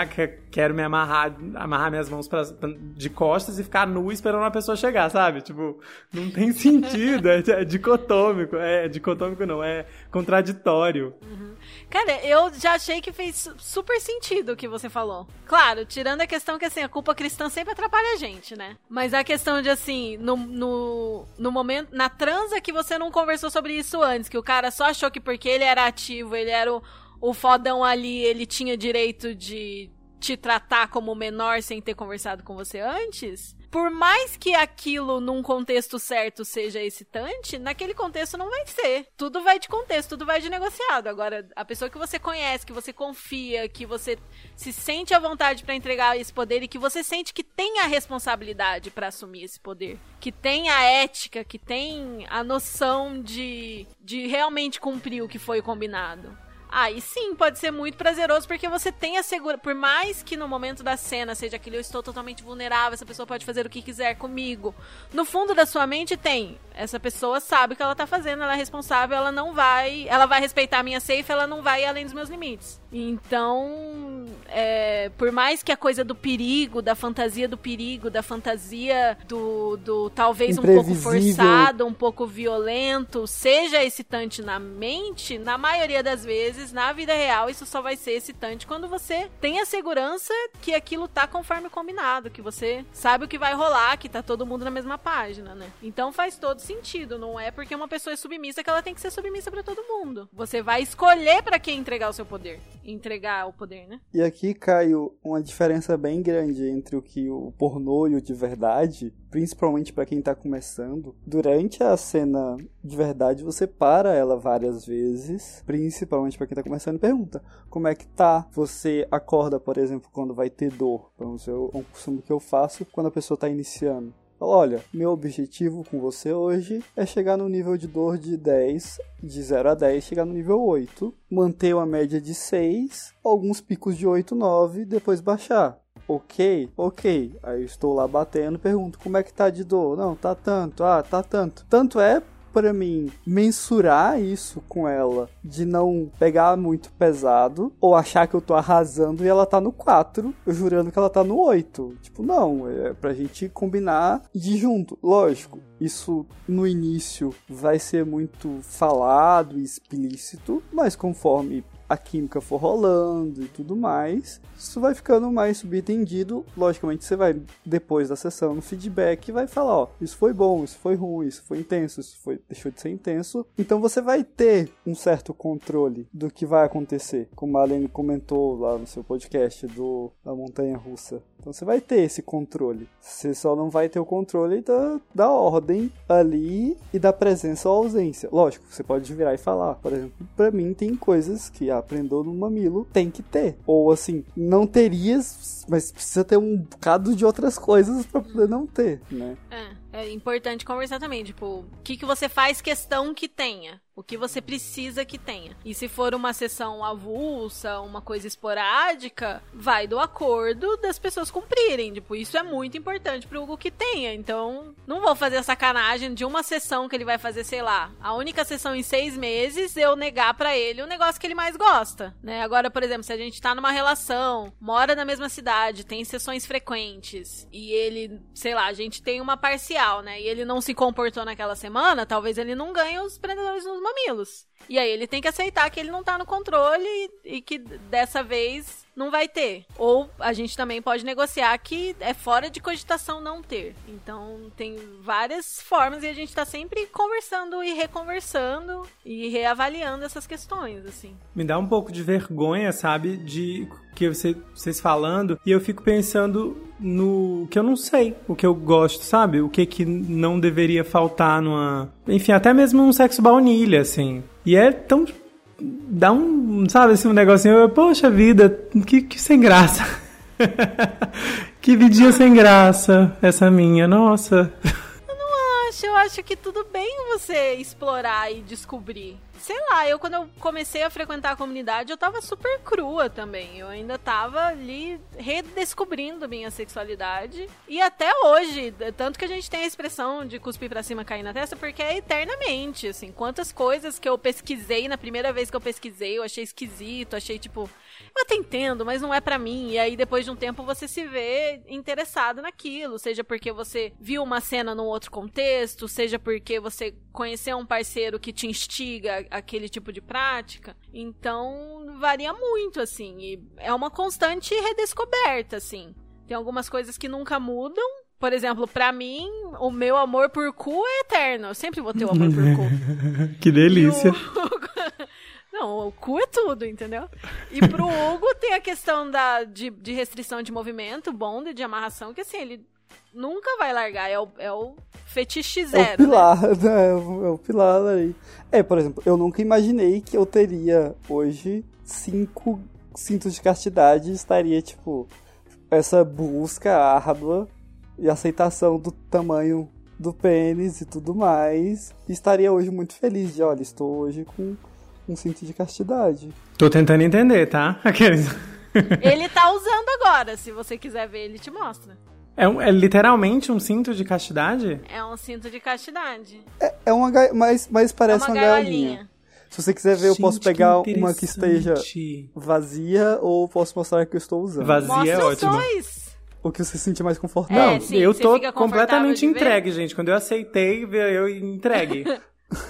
quero me amarrar, amarrar minhas mãos pra, de costas e ficar nu esperando uma pessoa chegar, sabe? Tipo, não tem sentido, é, é dicotômico. É, dicotômico não, é contraditório. Uhum. Cara, eu já achei que fez super sentido o que você falou. Claro, tirando a questão que, assim, a culpa cristã sempre atrapalha a gente, né? Mas a questão de, assim, no, no, no momento, na transa que você não conversou sobre isso antes, que o cara só achou que porque ele era ativo, ele era o, o fodão ali, ele tinha direito de te tratar como menor sem ter conversado com você antes, por mais que aquilo num contexto certo seja excitante, naquele contexto não vai ser. Tudo vai de contexto, tudo vai de negociado. Agora, a pessoa que você conhece, que você confia, que você se sente à vontade para entregar esse poder e que você sente que tem a responsabilidade para assumir esse poder, que tem a ética, que tem a noção de, de realmente cumprir o que foi combinado. Aí sim, pode ser muito prazeroso porque você tem a segurança. Por mais que no momento da cena seja aquele eu estou totalmente vulnerável, essa pessoa pode fazer o que quiser comigo. No fundo da sua mente tem. Essa pessoa sabe o que ela tá fazendo, ela é responsável, ela não vai. Ela vai respeitar a minha safe, ela não vai além dos meus limites. Então, é, por mais que a coisa do perigo, da fantasia do perigo, da fantasia do, do talvez um pouco forçado, um pouco violento, seja excitante na mente, na maioria das vezes, na vida real, isso só vai ser excitante quando você tem a segurança que aquilo tá conforme combinado, que você sabe o que vai rolar, que tá todo mundo na mesma página, né? Então faz todo sentido, não é porque uma pessoa é submissa que ela tem que ser submissa para todo mundo. Você vai escolher para quem entregar o seu poder entregar o poder, né? E aqui, Caio, uma diferença bem grande entre o que o pornô e o de verdade, principalmente para quem tá começando. Durante a cena de verdade, você para ela várias vezes, principalmente para quem tá começando e pergunta: "Como é que tá?". Você acorda, por exemplo, quando vai ter dor. Então, é um costume que eu faço quando a pessoa tá iniciando. Olha, meu objetivo com você hoje é chegar no nível de dor de 10, de 0 a 10, chegar no nível 8, manter uma média de 6, alguns picos de 8, 9, depois baixar. Ok, ok. Aí eu estou lá batendo, pergunto como é que tá de dor? Não, tá tanto. Ah, tá tanto. Tanto é para mim mensurar isso com ela, de não pegar muito pesado, ou achar que eu tô arrasando e ela tá no 4, eu jurando que ela tá no 8. Tipo, não, é pra gente combinar de junto. Lógico, isso no início vai ser muito falado e explícito, mas conforme a química for rolando e tudo mais, isso vai ficando mais subentendido. Logicamente, você vai, depois da sessão, no feedback, vai falar: ó, isso foi bom, isso foi ruim, isso foi intenso, isso foi, deixou de ser intenso. Então você vai ter um certo controle do que vai acontecer, como a Alene comentou lá no seu podcast do, da Montanha Russa. Então você vai ter esse controle. Você só não vai ter o controle da, da ordem ali e da presença ou ausência. Lógico, você pode virar e falar. Por exemplo, para mim tem coisas que aprendeu no mamilo tem que ter. Ou assim, não terias, mas precisa ter um bocado de outras coisas para poder não ter, né? É, é importante conversar também, tipo, o que, que você faz questão que tenha? O que você precisa que tenha. E se for uma sessão avulsa, uma coisa esporádica, vai do acordo das pessoas cumprirem. Tipo, isso é muito importante pro Hugo que tenha. Então, não vou fazer a sacanagem de uma sessão que ele vai fazer, sei lá, a única sessão em seis meses, eu negar para ele o negócio que ele mais gosta, né? Agora, por exemplo, se a gente tá numa relação, mora na mesma cidade, tem sessões frequentes, e ele, sei lá, a gente tem uma parcial, né? E ele não se comportou naquela semana, talvez ele não ganhe os prendedores nos mamilos. E aí ele tem que aceitar que ele não tá no controle e, e que dessa vez não vai ter. Ou a gente também pode negociar que é fora de cogitação não ter. Então tem várias formas e a gente tá sempre conversando e reconversando e reavaliando essas questões, assim. Me dá um pouco de vergonha, sabe, de que você, vocês falando, e eu fico pensando no que eu não sei, o que eu gosto, sabe? O que que não deveria faltar numa, enfim, até mesmo um sexo baunilha, assim. E é tão dá um, sabe, assim, um negocinho, poxa vida, que, que sem graça. que vidinha sem graça essa minha, nossa. Acho, eu acho que tudo bem você explorar e descobrir sei lá, eu quando eu comecei a frequentar a comunidade, eu tava super crua também. Eu ainda tava ali redescobrindo minha sexualidade. E até hoje, tanto que a gente tem a expressão de cuspir pra cima cair na testa, porque é eternamente, assim. Quantas coisas que eu pesquisei na primeira vez que eu pesquisei, eu achei esquisito, achei tipo, eu até entendo, mas não é para mim. E aí depois de um tempo você se vê interessado naquilo, seja porque você viu uma cena num outro contexto, seja porque você conheceu um parceiro que te instiga aquele tipo de prática. Então, varia muito assim, e é uma constante redescoberta assim. Tem algumas coisas que nunca mudam, por exemplo, para mim, o meu amor por cu é eterno. Eu sempre vou ter o amor por cu. que delícia. Não, o cu é tudo, entendeu? E pro Hugo tem a questão da, de, de restrição de movimento, bonde, de amarração, que assim, ele nunca vai largar. É o, é o fetiche zero. É o pilar, né? né? É, o, é o pilar aí. É, por exemplo, eu nunca imaginei que eu teria hoje cinco cintos de castidade estaria, tipo, essa busca árdua e aceitação do tamanho do pênis e tudo mais. E estaria hoje muito feliz de, olha, estou hoje com um cinto de castidade. Tô tentando entender, tá? Aqueles. Ele tá usando agora, se você quiser ver, ele te mostra. É, um, é literalmente um cinto de castidade? É um cinto de castidade. É, é uma mas, mas parece é uma, uma gaiolinha. Se você quiser ver, Gente, eu posso pegar que uma que esteja vazia ou posso mostrar que eu estou usando. Vazia Mostra é ótimo. Dois. O que você se sente mais confortável. É, sim, eu tô completamente entregue, gente. Quando eu aceitei, eu entregue.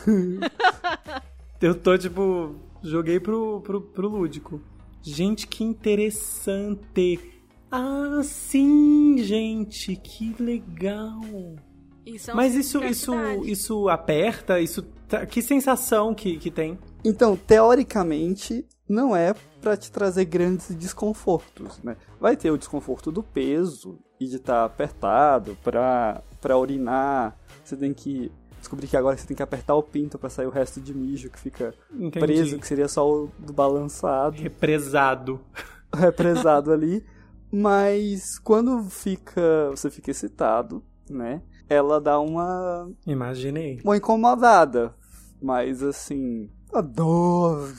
eu tô, tipo, joguei pro, pro, pro lúdico. Gente, que interessante. Ah, sim, gente, que legal. Isso é Mas isso, isso, isso aperta? Isso que sensação que, que tem? Então, teoricamente, não é para te trazer grandes desconfortos, né? Vai ter o desconforto do peso e de estar tá apertado para para urinar. Você tem que descobrir que agora você tem que apertar o pinto para sair o resto de mijo que fica Entendi. preso, que seria só o do balançado. Represado. Represado ali. Mas quando fica, você fica excitado, né? Ela dá uma Imaginei. Uma incomodada, mas assim, a dor.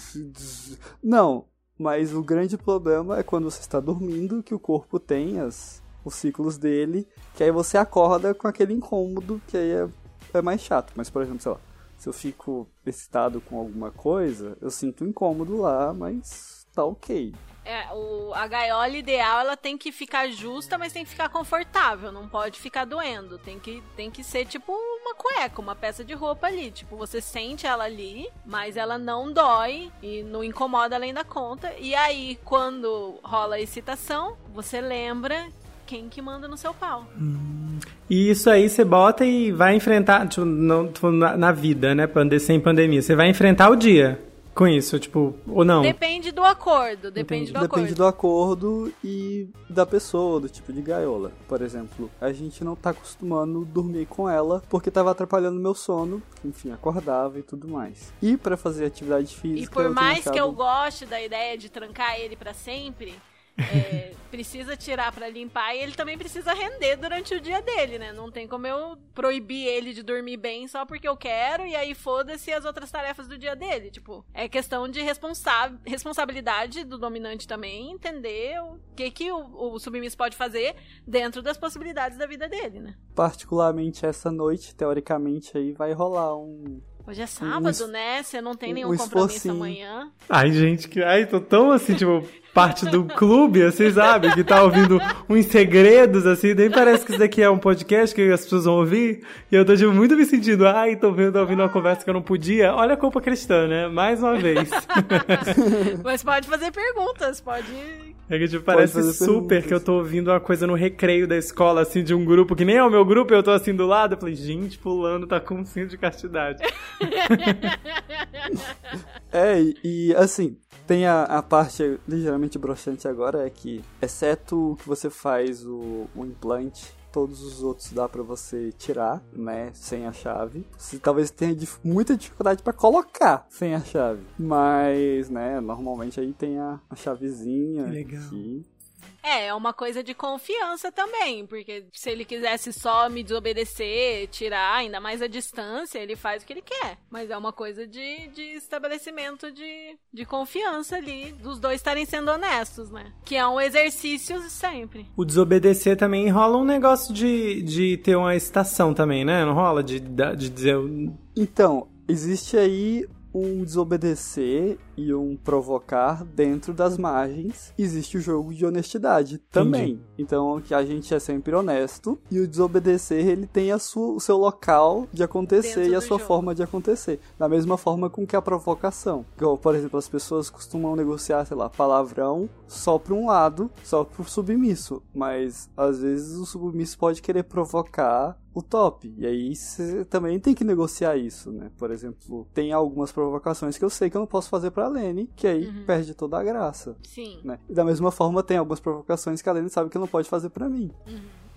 Não, mas o grande problema é quando você está dormindo, que o corpo tem as, os ciclos dele, que aí você acorda com aquele incômodo, que aí é, é mais chato. Mas, por exemplo, sei lá, se eu fico excitado com alguma coisa, eu sinto um incômodo lá, mas tá ok. É, o, a gaiola ideal ela tem que ficar justa, mas tem que ficar confortável, não pode ficar doendo. Tem que, tem que ser tipo uma cueca, uma peça de roupa ali. Tipo, você sente ela ali, mas ela não dói e não incomoda além da conta. E aí, quando rola a excitação, você lembra quem que manda no seu pau. Hum. E isso aí você bota e vai enfrentar, tipo, não, na, na vida, né? Sem pandemia. Você vai enfrentar o dia com isso, tipo, ou não? Depende do acordo, depende do depende acordo. Depende do acordo e da pessoa, do tipo de gaiola. Por exemplo, a gente não tá acostumando dormir com ela porque tava atrapalhando meu sono, enfim, acordava e tudo mais. E para fazer atividade física. E por mais achado... que eu goste da ideia de trancar ele para sempre, é, precisa tirar para limpar e ele também precisa render durante o dia dele, né? Não tem como eu proibir ele de dormir bem só porque eu quero e aí foda-se as outras tarefas do dia dele. Tipo, é questão de responsa responsabilidade do dominante também entender o que, que o, o submisso pode fazer dentro das possibilidades da vida dele, né? Particularmente essa noite, teoricamente, aí vai rolar um Hoje é sábado, né? Você não tem nenhum um compromisso amanhã. Ai, gente, que. Ai, tô tão assim, tipo, parte do clube, assim, sabe? Que tá ouvindo uns segredos, assim. Nem parece que isso daqui é um podcast que as pessoas vão ouvir. E eu tô, tipo, muito me sentindo. Ai, tô vendo, ouvindo uma conversa que eu não podia. Olha a culpa cristã, né? Mais uma vez. Mas pode fazer perguntas, pode é que tipo, parece super perguntas. que eu tô ouvindo uma coisa no recreio da escola, assim, de um grupo que nem é o meu grupo, eu tô assim do lado. Eu falei, gente, fulano tá com um cinto de castidade. é, e assim, tem a, a parte ligeiramente broxante agora, é que, exceto o que você faz o, o implante todos os outros dá para você tirar, né, sem a chave. Você talvez tenha muita dificuldade para colocar sem a chave, mas, né, normalmente aí tem a, a chavezinha Legal. aqui. É, é uma coisa de confiança também, porque se ele quisesse só me desobedecer, tirar ainda mais a distância, ele faz o que ele quer. Mas é uma coisa de, de estabelecimento de, de confiança ali, dos dois estarem sendo honestos, né? Que é um exercício sempre. O desobedecer também rola um negócio de, de ter uma estação também, né? Não rola de, de dizer. Então, existe aí um desobedecer e um provocar dentro das margens, existe o jogo de honestidade também. Entendi. Então, que a gente é sempre honesto e o desobedecer ele tem a sua, o seu local de acontecer Dentro e a sua jogo. forma de acontecer. Da mesma forma com que a provocação. Igual, por exemplo, as pessoas costumam negociar, sei lá, palavrão só para um lado, só pro submisso, mas às vezes o submisso pode querer provocar o top. E aí você também tem que negociar isso, né? Por exemplo, tem algumas provocações que eu sei que eu não posso fazer pra Lene, que aí perde toda a graça, Sim. né? E da mesma forma tem algumas provocações que a Lene sabe que não pode fazer pra mim.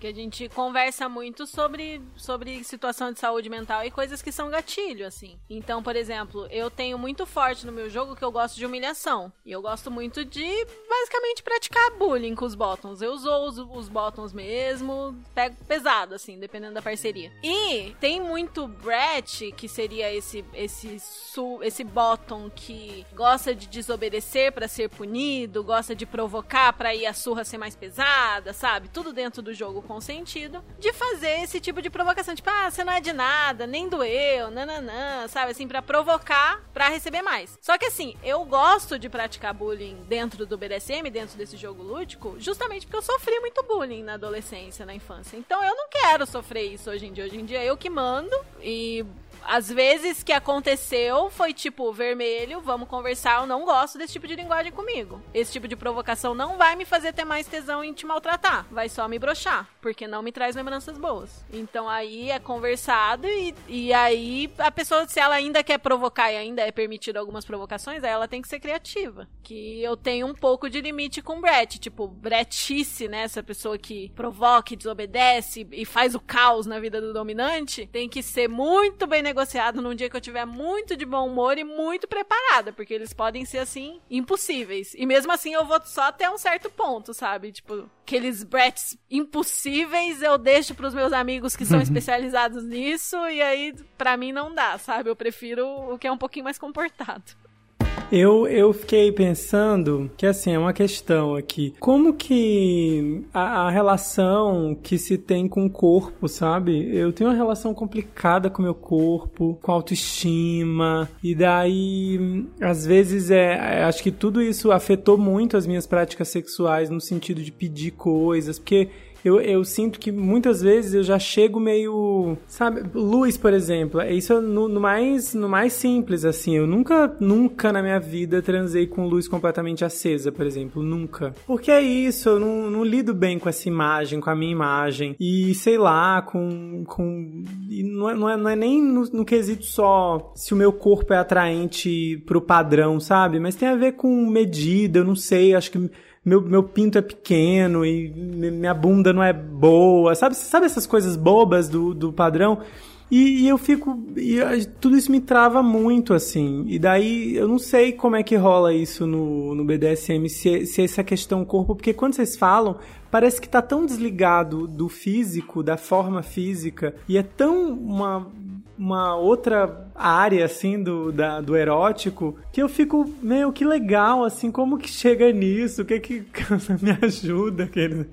Que a gente conversa muito sobre, sobre situação de saúde mental e coisas que são gatilho, assim. Então, por exemplo, eu tenho muito forte no meu jogo que eu gosto de humilhação. E eu gosto muito de, basicamente, praticar bullying com os bottoms. Eu uso os, os bottoms mesmo, pego pesado, assim, dependendo da parceria. E tem muito Brett, que seria esse, esse, su, esse bottom que gosta de desobedecer pra ser punido, gosta de provocar pra ir a surra ser mais pesada, sabe? Tudo dentro do jogo com sentido. De fazer esse tipo de provocação, tipo, ah, você não é de nada, nem doeu, nananã, sabe? Assim, pra provocar, pra receber mais. Só que assim, eu gosto de praticar bullying dentro do BDSM, dentro desse jogo lúdico, justamente porque eu sofri muito bullying na adolescência, na infância. Então eu não quero sofrer isso hoje em dia. Hoje em dia eu que mando e às vezes que aconteceu foi tipo, vermelho, vamos conversar, eu não gosto desse tipo de linguagem comigo. Esse tipo de provocação não vai me fazer ter mais tesão em te maltratar, vai só me broxar, porque não me traz lembranças boas. Então aí é conversado e, e aí a pessoa, se ela ainda quer provocar e ainda é permitido algumas provocações, aí ela tem que ser criativa. Que eu tenho um pouco de limite com Brett, tipo, Brettice, né? Essa pessoa que provoca, desobedece e faz o caos na vida do dominante, tem que ser muito bem negociado num dia que eu tiver muito de bom humor e muito preparada, porque eles podem ser assim impossíveis. E mesmo assim eu vou só até um certo ponto, sabe? Tipo, aqueles Bretts impossíveis eu deixo pros meus amigos que são especializados nisso e aí pra mim não dá, sabe? Eu prefiro o que é um pouquinho mais comportado. Eu, eu fiquei pensando que, assim, é uma questão aqui. Como que a, a relação que se tem com o corpo, sabe? Eu tenho uma relação complicada com o meu corpo, com autoestima, e daí, às vezes, é, acho que tudo isso afetou muito as minhas práticas sexuais no sentido de pedir coisas, porque eu, eu sinto que muitas vezes eu já chego meio. Sabe, luz, por exemplo. Isso é no, no mais, no mais simples, assim. Eu nunca, nunca na minha vida transei com luz completamente acesa, por exemplo. Nunca. Porque é isso, eu não, não lido bem com essa imagem, com a minha imagem. E sei lá, com. com não, é, não, é, não é nem no, no quesito só se o meu corpo é atraente pro padrão, sabe? Mas tem a ver com medida, eu não sei, acho que meu, meu pinto é pequeno e mi- minha bunda não é boa, sabe? Sabe essas coisas bobas do, do padrão? E, e eu fico. E tudo isso me trava muito, assim. E daí eu não sei como é que rola isso no, no BDSM, se, se essa questão corpo, porque quando vocês falam, parece que tá tão desligado do físico, da forma física, e é tão uma, uma outra área, assim, do, da, do erótico, que eu fico, meio que legal, assim, como que chega nisso? O que que me ajuda? Aquele...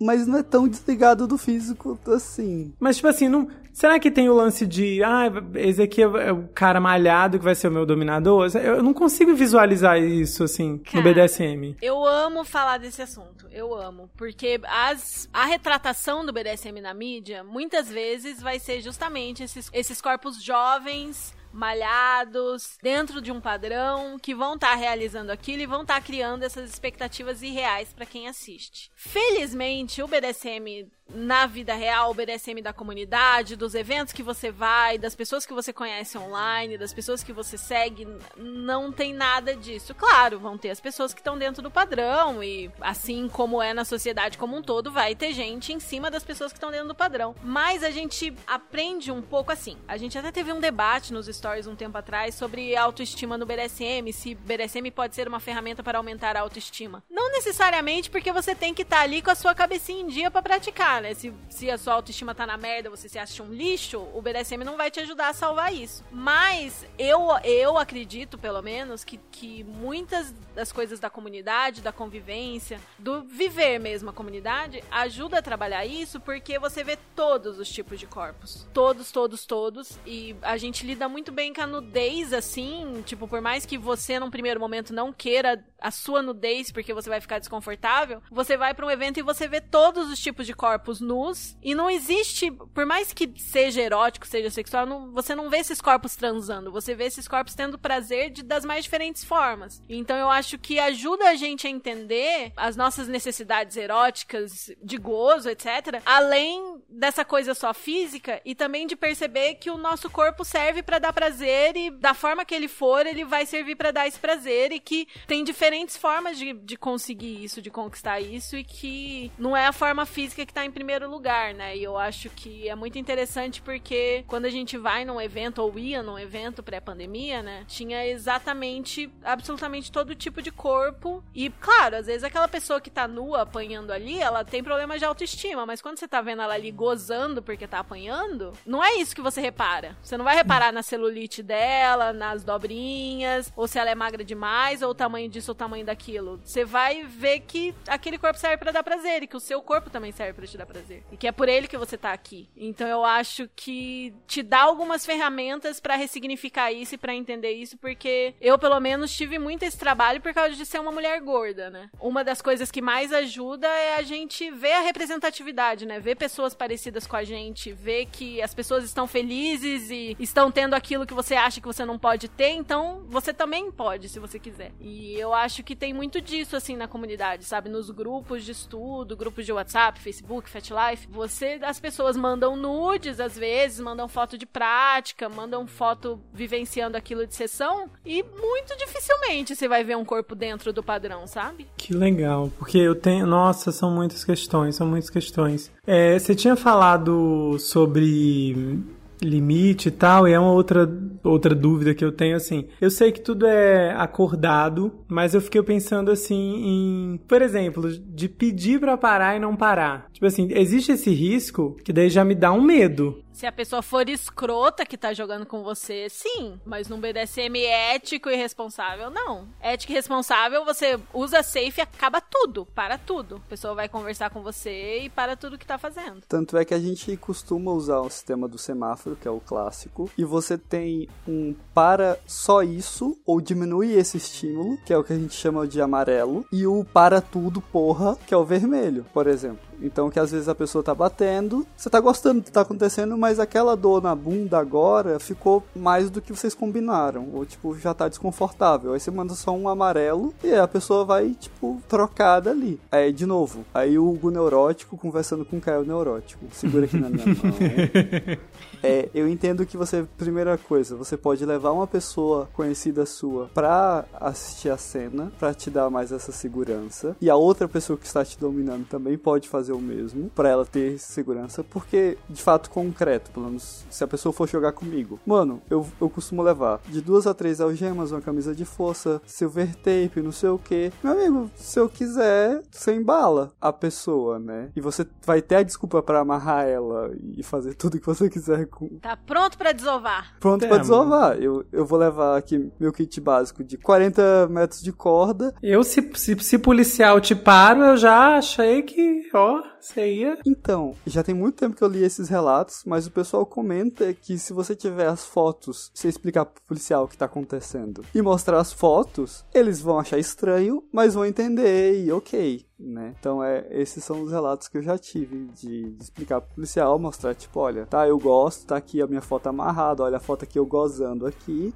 Mas não é tão desligado do físico assim. Mas, tipo assim, não... será que tem o lance de, ah, esse aqui é o cara malhado que vai ser o meu dominador? Eu não consigo visualizar isso, assim, Cara, no BDSM. Eu amo falar desse assunto. Eu amo. Porque as, a retratação do BDSM na mídia, muitas vezes, vai ser justamente esses, esses corpos jovens. Malhados, dentro de um padrão, que vão estar realizando aquilo e vão estar criando essas expectativas irreais pra quem assiste. Felizmente, o BDSM na vida real, o BDSM da comunidade, dos eventos que você vai, das pessoas que você conhece online, das pessoas que você segue, não tem nada disso. Claro, vão ter as pessoas que estão dentro do padrão e assim como é na sociedade como um todo, vai ter gente em cima das pessoas que estão dentro do padrão. Mas a gente aprende um pouco assim. A gente até teve um debate nos stories um tempo atrás sobre autoestima no BDSM, se BDSM pode ser uma ferramenta para aumentar a autoestima. Não necessariamente porque você tem que estar tá ali com a sua cabecinha em dia para praticar, né? Se, se a sua autoestima tá na merda, você se acha um lixo, o BDSM não vai te ajudar a salvar isso. Mas eu, eu acredito, pelo menos, que, que muitas das coisas da comunidade, da convivência, do viver mesmo a comunidade, ajuda a trabalhar isso porque você vê todos os tipos de corpos. Todos, todos, todos. E a gente lida muito bem com a nudez, assim, tipo, por mais que você num primeiro momento não queira a sua nudez porque você vai ficar desconfortável, você vai para um evento e você vê todos os tipos de corpos nus e não existe, por mais que seja erótico, seja sexual, não, você não vê esses corpos transando, você vê esses corpos tendo prazer de, das mais diferentes formas. Então eu acho que ajuda a gente a entender as nossas necessidades eróticas, de gozo, etc, além dessa coisa só física e também de perceber que o nosso corpo serve para dar prazer e da forma que ele for, ele vai servir para dar esse prazer e que tem diferentes diferentes formas de, de conseguir isso, de conquistar isso, e que não é a forma física que tá em primeiro lugar, né? E eu acho que é muito interessante porque quando a gente vai num evento, ou ia num evento pré-pandemia, né? Tinha exatamente, absolutamente todo tipo de corpo. E, claro, às vezes aquela pessoa que tá nua apanhando ali, ela tem problemas de autoestima, mas quando você tá vendo ela ali gozando porque tá apanhando, não é isso que você repara. Você não vai reparar na celulite dela, nas dobrinhas, ou se ela é magra demais, ou o tamanho disso ou tamanho daquilo. Você vai ver que aquele corpo serve para dar prazer e que o seu corpo também serve para te dar prazer. E que é por ele que você tá aqui. Então eu acho que te dá algumas ferramentas para ressignificar isso e para entender isso, porque eu pelo menos tive muito esse trabalho por causa de ser uma mulher gorda, né? Uma das coisas que mais ajuda é a gente ver a representatividade, né? Ver pessoas parecidas com a gente, ver que as pessoas estão felizes e estão tendo aquilo que você acha que você não pode ter, então você também pode, se você quiser. E eu acho que tem muito disso, assim, na comunidade, sabe? Nos grupos de estudo, grupos de WhatsApp, Facebook, FatLife, você, as pessoas mandam nudes, às vezes, mandam foto de prática, mandam foto vivenciando aquilo de sessão, e muito dificilmente você vai ver um corpo dentro do padrão, sabe? Que legal, porque eu tenho. Nossa, são muitas questões, são muitas questões. É, você tinha falado sobre limite e tal, e é uma outra, outra dúvida que eu tenho, assim. Eu sei que tudo é acordado, mas eu fiquei pensando, assim, em, por exemplo, de pedir para parar e não parar. Tipo assim, existe esse risco que daí já me dá um medo. Se a pessoa for escrota que tá jogando com você, sim. Mas num BDSM ético e responsável, não. Ético e responsável, você usa safe e acaba tudo. Para tudo. A pessoa vai conversar com você e para tudo que tá fazendo. Tanto é que a gente costuma usar o sistema do semáforo, que é o clássico, e você tem um para só isso, ou diminui esse estímulo, que é o que a gente chama de amarelo, e o para tudo, porra, que é o vermelho, por exemplo. Então, que às vezes a pessoa tá batendo, você tá gostando do que tá acontecendo, mas aquela dor na bunda agora ficou mais do que vocês combinaram. Ou, tipo, já tá desconfortável. Aí você manda só um amarelo e a pessoa vai, tipo, trocada ali. Aí, de novo, aí o Hugo neurótico conversando com o Caio neurótico. Segura aqui na minha mão. É, eu entendo que você, primeira coisa, você pode levar uma pessoa conhecida sua pra assistir a cena, pra te dar mais essa segurança. E a outra pessoa que está te dominando também pode fazer o mesmo, pra ela ter segurança, porque, de fato, concreto, pelo menos se a pessoa for jogar comigo. Mano, eu, eu costumo levar de duas a três algemas, uma camisa de força, silver tape, não sei o que. Meu amigo, se eu quiser, você embala a pessoa, né? E você vai ter a desculpa para amarrar ela e fazer tudo que você quiser com. Tá pronto para desovar. Pronto É, pra desovar. Eu, eu vou levar aqui meu kit básico de 40 metros de corda. Eu, se, se, se policial te paro, eu já achei que, ó, você ia. Então, já tem muito tempo que eu li esses relatos, mas o pessoal comenta que se você tiver as fotos, você explicar pro policial o que tá acontecendo e mostrar as fotos, eles vão achar estranho, mas vão entender e ok. Né? Então é, esses são os relatos que eu já tive de, de explicar pro policial, mostrar tipo, olha, tá, eu gosto, tá aqui a minha foto amarrada, olha a foto aqui eu gozando aqui.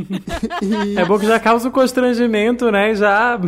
e, É bom que já causa o constrangimento, né? Já.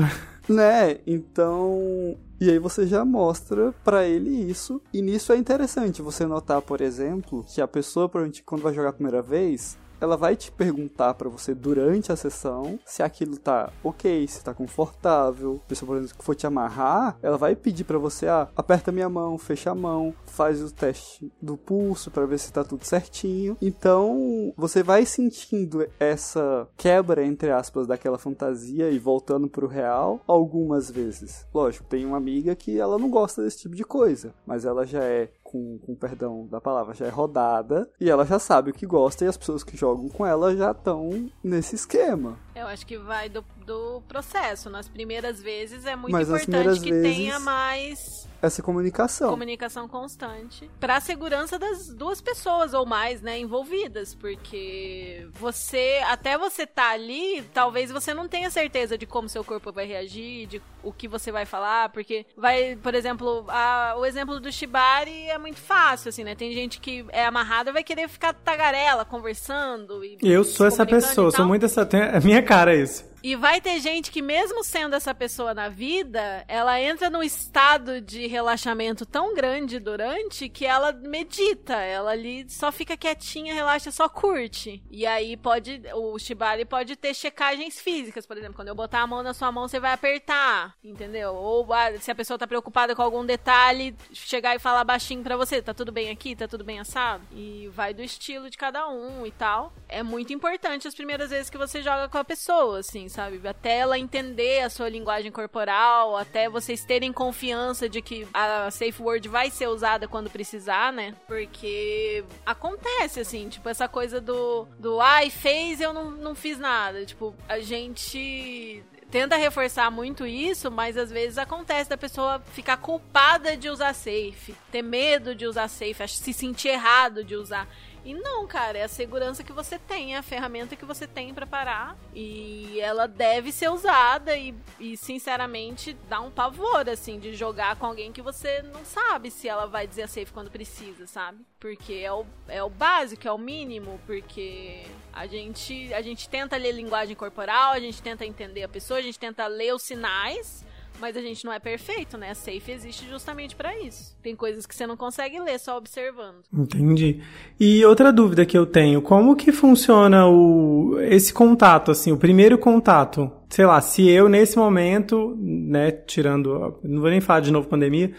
né? Então, E aí você já mostra pra ele isso. E nisso é interessante você notar, por exemplo, que a pessoa, quando vai jogar a primeira vez, ela vai te perguntar pra você durante a sessão se aquilo tá ok, se tá confortável. A pessoa, por exemplo, que for te amarrar, ela vai pedir pra você, ah, aperta minha mão, fecha a mão, faz o teste do pulso pra ver se tá tudo certinho. Então, você vai sentindo essa quebra, entre aspas, daquela fantasia e voltando pro real algumas vezes. Lógico, tem uma amiga que ela não gosta desse tipo de coisa, mas ela já é com, com perdão da palavra, já é rodada e ela já sabe o que gosta e as pessoas que jogam com ela já estão nesse esquema. Eu acho que vai do, do processo. Nas primeiras vezes é muito Mas importante que vezes- tenha mais Essa comunicação. comunicação constante para a segurança das duas pessoas ou mais, né, envolvidas, porque você até você tá ali, talvez você não tenha certeza de como seu corpo vai reagir, de o que você vai falar, porque vai, por exemplo, a- o exemplo do shibari é muito fácil assim, né? Tem gente que é amarrada e vai querer ficar tagarela conversando e Eu sou essa pessoa, e sou muito essa. A minha cara isso. E vai ter gente que, mesmo sendo essa pessoa na vida, ela entra num estado de relaxamento tão grande durante que ela medita. Ela ali só fica quietinha, relaxa, só curte. E aí pode. O Shibari pode ter checagens físicas, por exemplo. Quando eu botar a mão na sua mão, você vai apertar. Entendeu? Ou ah, se a pessoa tá preocupada com algum detalhe, chegar e falar baixinho pra você: tá tudo bem aqui? Tá tudo bem assado? E vai do estilo de cada um e tal. É muito importante as primeiras vezes que você joga com a pessoa, assim, sabe? Até ela entender a sua linguagem corporal, até vocês terem confiança de que a safe word vai ser usada quando precisar, né? Porque acontece, assim, tipo, essa coisa do, do ai, fez eu não, não fiz nada. Tipo, a gente tenta reforçar muito isso, mas às vezes acontece da pessoa ficar culpada de usar safe, ter medo de usar safe, se sentir errado de usar. E não, cara, é a segurança que você tem, é a ferramenta que você tem pra parar. E ela deve ser usada e, e, sinceramente, dá um pavor, assim, de jogar com alguém que você não sabe se ela vai dizer safe quando precisa, sabe? Porque é o, é o básico, é o mínimo, porque a gente, a gente tenta ler linguagem corporal, a gente tenta entender a pessoa, a gente tenta ler os sinais, mas a gente não é perfeito, né? A safe existe justamente pra isso. Tem coisas que você não consegue ler só observando. Entendi. E outra dúvida que eu tenho, como que funciona o esse contato, assim, o primeiro contato? Sei lá, se eu nesse momento, né, tirando, não vou nem falar de novo pandemia,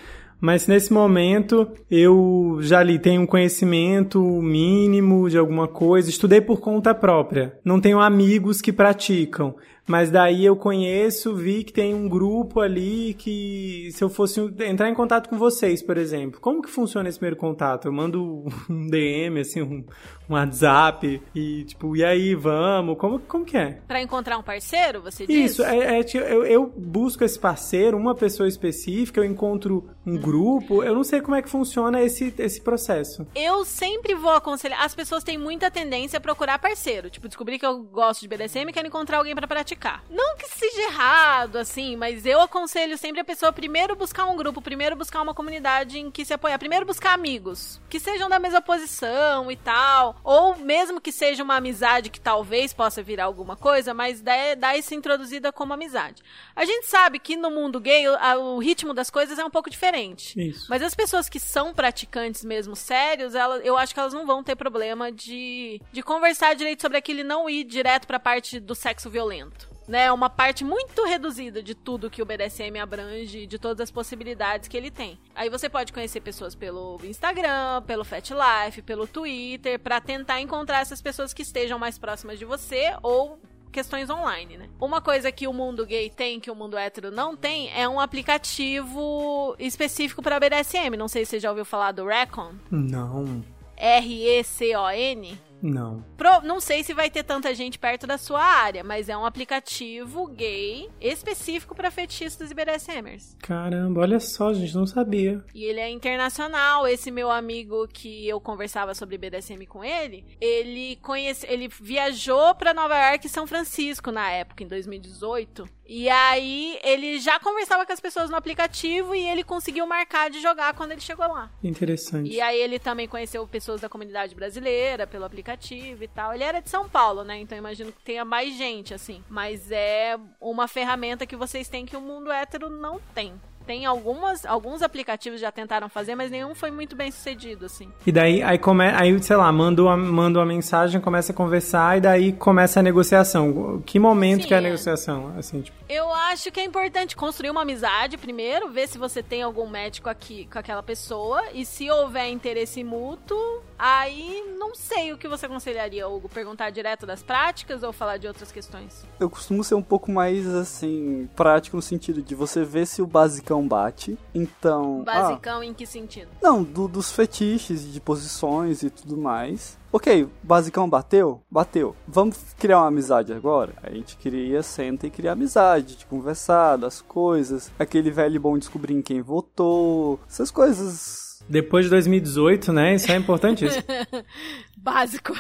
mas se nesse momento eu já ali tenho um conhecimento mínimo de alguma coisa, estudei por conta própria, não tenho amigos que praticam, mas daí eu conheço, vi que tem um grupo ali que se eu fosse entrar em contato com vocês, por exemplo, como que funciona esse primeiro contato? Eu mando um DM, assim, um, um WhatsApp e tipo, e aí, vamos? Como, como que é? Pra encontrar um parceiro, você diz? Isso, é, é, tipo, eu, eu busco esse parceiro, uma pessoa específica, eu encontro um grupo, eu não sei como é que funciona esse, esse processo. Eu sempre vou aconselhar. As pessoas têm muita tendência a procurar parceiro. Tipo, descobrir que eu gosto de BDSM e quero encontrar alguém pra praticar. Não que seja errado, assim, mas eu aconselho sempre a pessoa primeiro buscar um grupo, primeiro buscar uma comunidade em que se apoiar. Primeiro buscar amigos que sejam da mesma posição e tal. Ou mesmo que seja uma amizade que talvez possa virar alguma coisa, mas dá, dá isso introduzida como amizade. A gente sabe que no mundo gay o, o ritmo das coisas é um pouco diferente. Isso. Mas as pessoas que são praticantes mesmo sérios, ela, eu acho que elas não vão ter problema de, de conversar direito sobre aquilo e não ir direto pra parte do sexo violento. Né, uma parte muito reduzida de tudo que o BDSM abrange, de todas as possibilidades que ele tem. Aí você pode conhecer pessoas pelo Instagram, pelo Fat Life, pelo Twitter, pra tentar encontrar essas pessoas que estejam mais próximas de você ou questões online, né? Uma coisa que o mundo gay tem, que o mundo hétero não tem, é um aplicativo específico para BDSM. Não sei se você já ouviu falar do Recon. Não, R-E-C-O-N. Não. Pro- não sei se vai ter tanta gente perto da sua área, mas é um aplicativo gay específico para fetichistas e BDSMers. Caramba, olha só, gente, não sabia. E ele é internacional. Esse meu amigo que eu conversava sobre BDSM com ele, ele conhece, ele viajou pra Nova York e São Francisco na época, em 2018. E aí ele já conversava com as pessoas no aplicativo e ele conseguiu marcar de jogar quando ele chegou lá. Interessante. E aí ele também conheceu pessoas da comunidade brasileira pelo aplicativo e tal. Ele era de São Paulo, né? Então eu imagino que tenha mais gente, assim. Mas é uma ferramenta que vocês têm que o mundo hétero não tem. Tem algumas, alguns aplicativos já tentaram fazer, mas nenhum foi muito bem sucedido, assim. E daí, aí, come, aí sei lá, manda uma, manda uma mensagem, começa a conversar e daí começa a negociação. Que momento Sim, que é a negociação? Assim, tipo, Eu acho que é importante construir uma amizade primeiro, ver se você tem algum médico aqui com aquela pessoa e se houver interesse mútuo, aí não sei o que você aconselharia, Hugo, perguntar direto das práticas ou falar de outras questões? Eu costumo ser um pouco mais, assim, prático no sentido de você ver se o basicão bate. Então. ah, Basicão em que sentido? Não, do- dos fetiches, de posições e tudo mais. Ok, basicão bateu? Bateu. Vamos criar uma amizade agora? A gente cria, senta e cria amizade, de conversar, das coisas. Aquele velho bom descobrir em quem votou. Essas coisas. Depois de 2018, né? Isso é importantíssimo. Básico.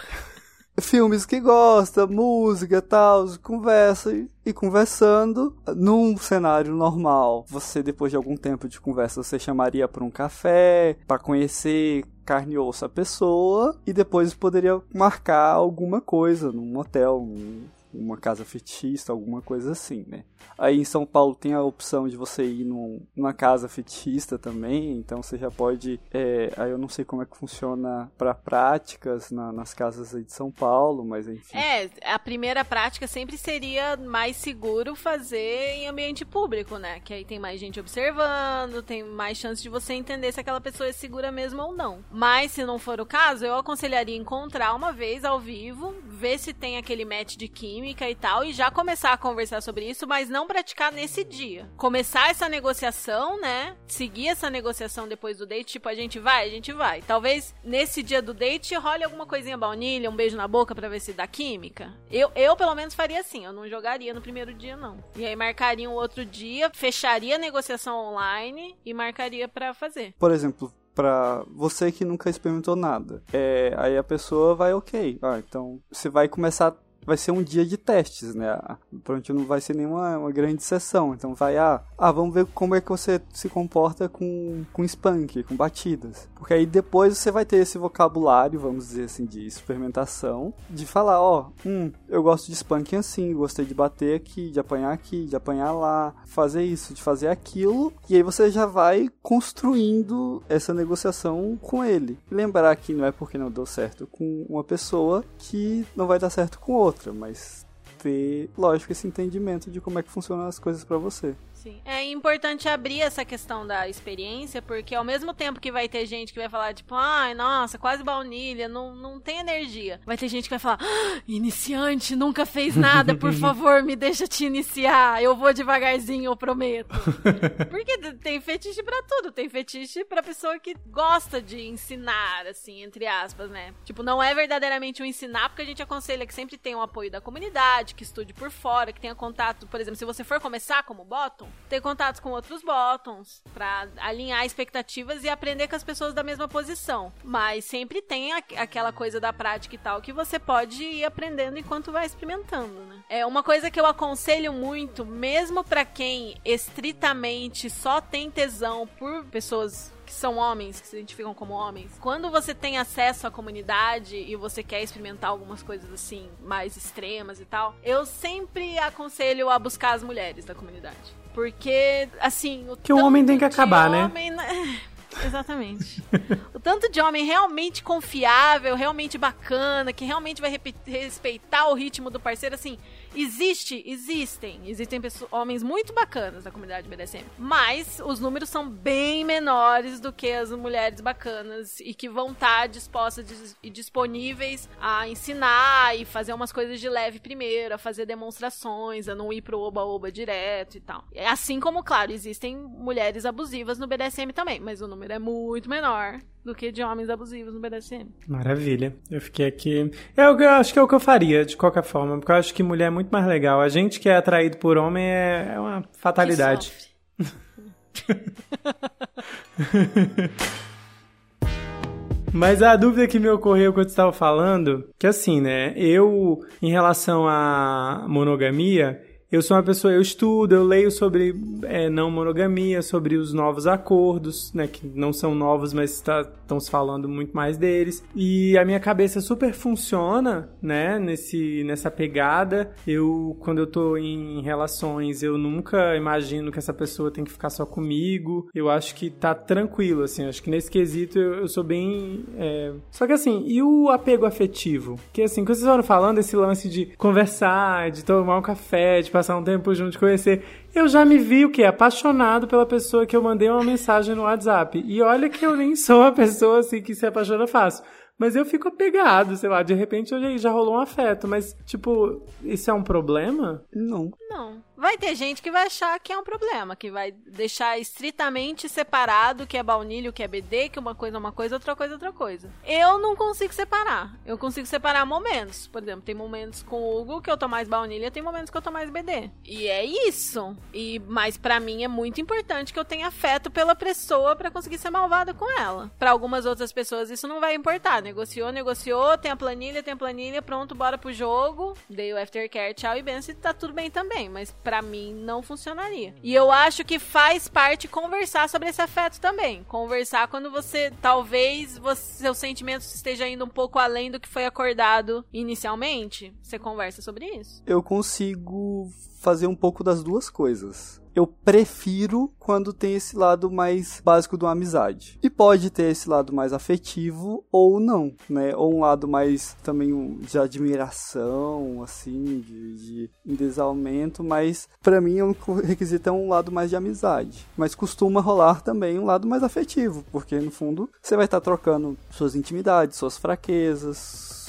Filmes que gosta, música e tal, conversa e, e conversando. Num cenário normal, você depois de algum tempo de conversa, você chamaria para um café, para conhecer carne e osso a pessoa e depois poderia marcar alguma coisa num hotel, num- uma casa fetichista, alguma coisa assim, né? Aí em São Paulo tem a opção de você ir num- numa casa fetichista também, então você já pode. é, aí eu não sei como é que funciona para práticas na- nas casas aí de São Paulo, mas enfim. É, a primeira prática sempre seria mais seguro fazer em ambiente público, né? Que aí tem mais gente observando, tem mais chance de você entender se aquela pessoa é segura mesmo ou não. Mas se não for o caso, eu aconselharia encontrar uma vez ao vivo, ver se tem aquele match de química e tal, e já começar a conversar sobre isso, mas não praticar nesse dia. Começar essa negociação, né? Seguir essa negociação depois do date, tipo, a gente vai, a gente vai. Talvez nesse dia do date role alguma coisinha baunilha, um beijo na boca pra ver se dá química. Eu, eu pelo menos faria assim, eu não jogaria no primeiro dia, não. E aí marcaria um outro dia, fecharia a negociação online e marcaria pra fazer. Por exemplo, pra você que nunca experimentou nada, é, aí a pessoa vai, ok, ah, então você vai começar. Vai ser um dia de testes, né? Pronto, não vai ser nenhuma uma grande sessão. Então vai, ah, ah, vamos ver como é que você se comporta com, com spunk, com batidas. Porque aí depois você vai ter esse vocabulário, vamos dizer assim, de experimentação, de falar, ó, hum, eu gosto de spunk assim, gostei de bater aqui, de apanhar aqui, de apanhar lá, fazer isso, de fazer aquilo, e aí você já vai construindo essa negociação com ele. Lembrar que não é porque não deu certo com uma pessoa que não vai dar certo com outra, mas ter, lógico, esse entendimento de como é que funcionam as coisas pra você. Sim. É importante abrir essa questão da experiência, porque ao mesmo tempo que vai ter gente que vai falar, tipo, ai, nossa, quase baunilha, não, não tem energia. Vai ter gente que vai falar, "Ah, iniciante, nunca fez nada, por favor, me deixa te iniciar. Eu vou devagarzinho, eu prometo. Porque tem fetiche pra tudo. Tem fetiche pra pessoa que gosta de ensinar, assim, entre aspas, né? Tipo, não é verdadeiramente um ensinar, porque a gente aconselha que sempre tenha o apoio da comunidade, que estude por fora, que tenha contato, por exemplo, se você for começar como bottom, ter contatos com outros bottoms, pra alinhar expectativas e aprender com as pessoas da mesma posição. Mas sempre tem a- aquela coisa da prática e tal que você pode ir aprendendo enquanto vai experimentando, né? É uma coisa que eu aconselho muito, mesmo pra quem estritamente só tem tesão por pessoas que são homens, que se identificam como homens. Quando você tem acesso à comunidade e você quer experimentar algumas coisas assim, mais extremas e tal, eu sempre aconselho a buscar as mulheres da comunidade. Porque, assim. O Que o homem tem que acabar, né? homem, né? Exatamente. tanto de homem realmente confiável, realmente bacana, que realmente vai respeitar o ritmo do parceiro, assim, existe, existem. Existem pessoas, homens muito bacanas na comunidade BDSM. Mas os números são bem menores do que as mulheres bacanas e que vão estar dispostas dis- e disponíveis a ensinar e fazer umas coisas de leve primeiro, a fazer demonstrações, a não ir pro oba-oba direto e tal. É Assim como, claro, existem mulheres abusivas no BDSM também, mas o número é muito menor do que de homens abusivos no BDSM. Maravilha. Eu fiquei aqui. É o que eu acho que é o que eu faria, de qualquer forma, porque eu acho que mulher é muito mais legal. A gente que é atraído por homem é, é uma fatalidade. Mas a dúvida que me ocorreu quando estava falando, que assim, né? Eu, em relação à monogamia, eu sou uma pessoa, eu estudo, eu leio sobre é, não monogamia, sobre os novos acordos, né, que não são novos, mas estão tá, se falando muito mais deles. E a minha cabeça super funciona, né, nesse, nessa pegada. Eu, quando eu tô em relações, eu nunca imagino que essa pessoa tem que ficar só comigo. Eu acho que tá tranquilo, assim, acho que nesse quesito eu, eu sou bem. É... Só que assim, e o apego afetivo? Que assim, quando vocês foram falando esse lance de conversar, de tomar um café, de passar um tempo junto, conhecer. Eu já me vi o que? Apaixonado pela pessoa que eu mandei uma mensagem no WhatsApp. E olha que eu nem sou uma pessoa assim que se apaixona fácil. Mas eu fico apegado, sei lá, de repente já rolou um afeto. Mas, tipo, isso é um problema? Não. Não. Vai ter gente que vai achar que é um problema, que vai deixar estritamente separado que é baunilha, o que é BD, que uma coisa é uma coisa, outra coisa é outra coisa. Eu não consigo separar. Eu consigo separar momentos. Por exemplo, tem momentos com o Hugo que eu tô mais baunilha, tem momentos que eu tô mais BD. E é isso. E mas para mim é muito importante que eu tenha afeto pela pessoa para conseguir ser malvada com ela. Para algumas outras pessoas isso não vai importar. Negociou, negociou, tem a planilha, tem a planilha, pronto, bora pro jogo. Dei o aftercare, tchau e benção, tá tudo bem também, mas para mim não funcionaria. E eu acho que faz parte conversar sobre esse afeto também. Conversar quando você talvez você, seus sentimentos estejam indo um pouco além do que foi acordado inicialmente. Você conversa sobre isso. Eu consigo fazer um pouco das duas coisas eu prefiro quando tem esse lado mais básico de uma amizade. E pode ter esse lado mais afetivo ou não, né? Ou um lado mais também de admiração, assim, de, de endesalmento, mas para mim o requisito é um lado mais de amizade. Mas costuma rolar também um lado mais afetivo, porque no fundo você vai estar trocando suas intimidades, suas fraquezas,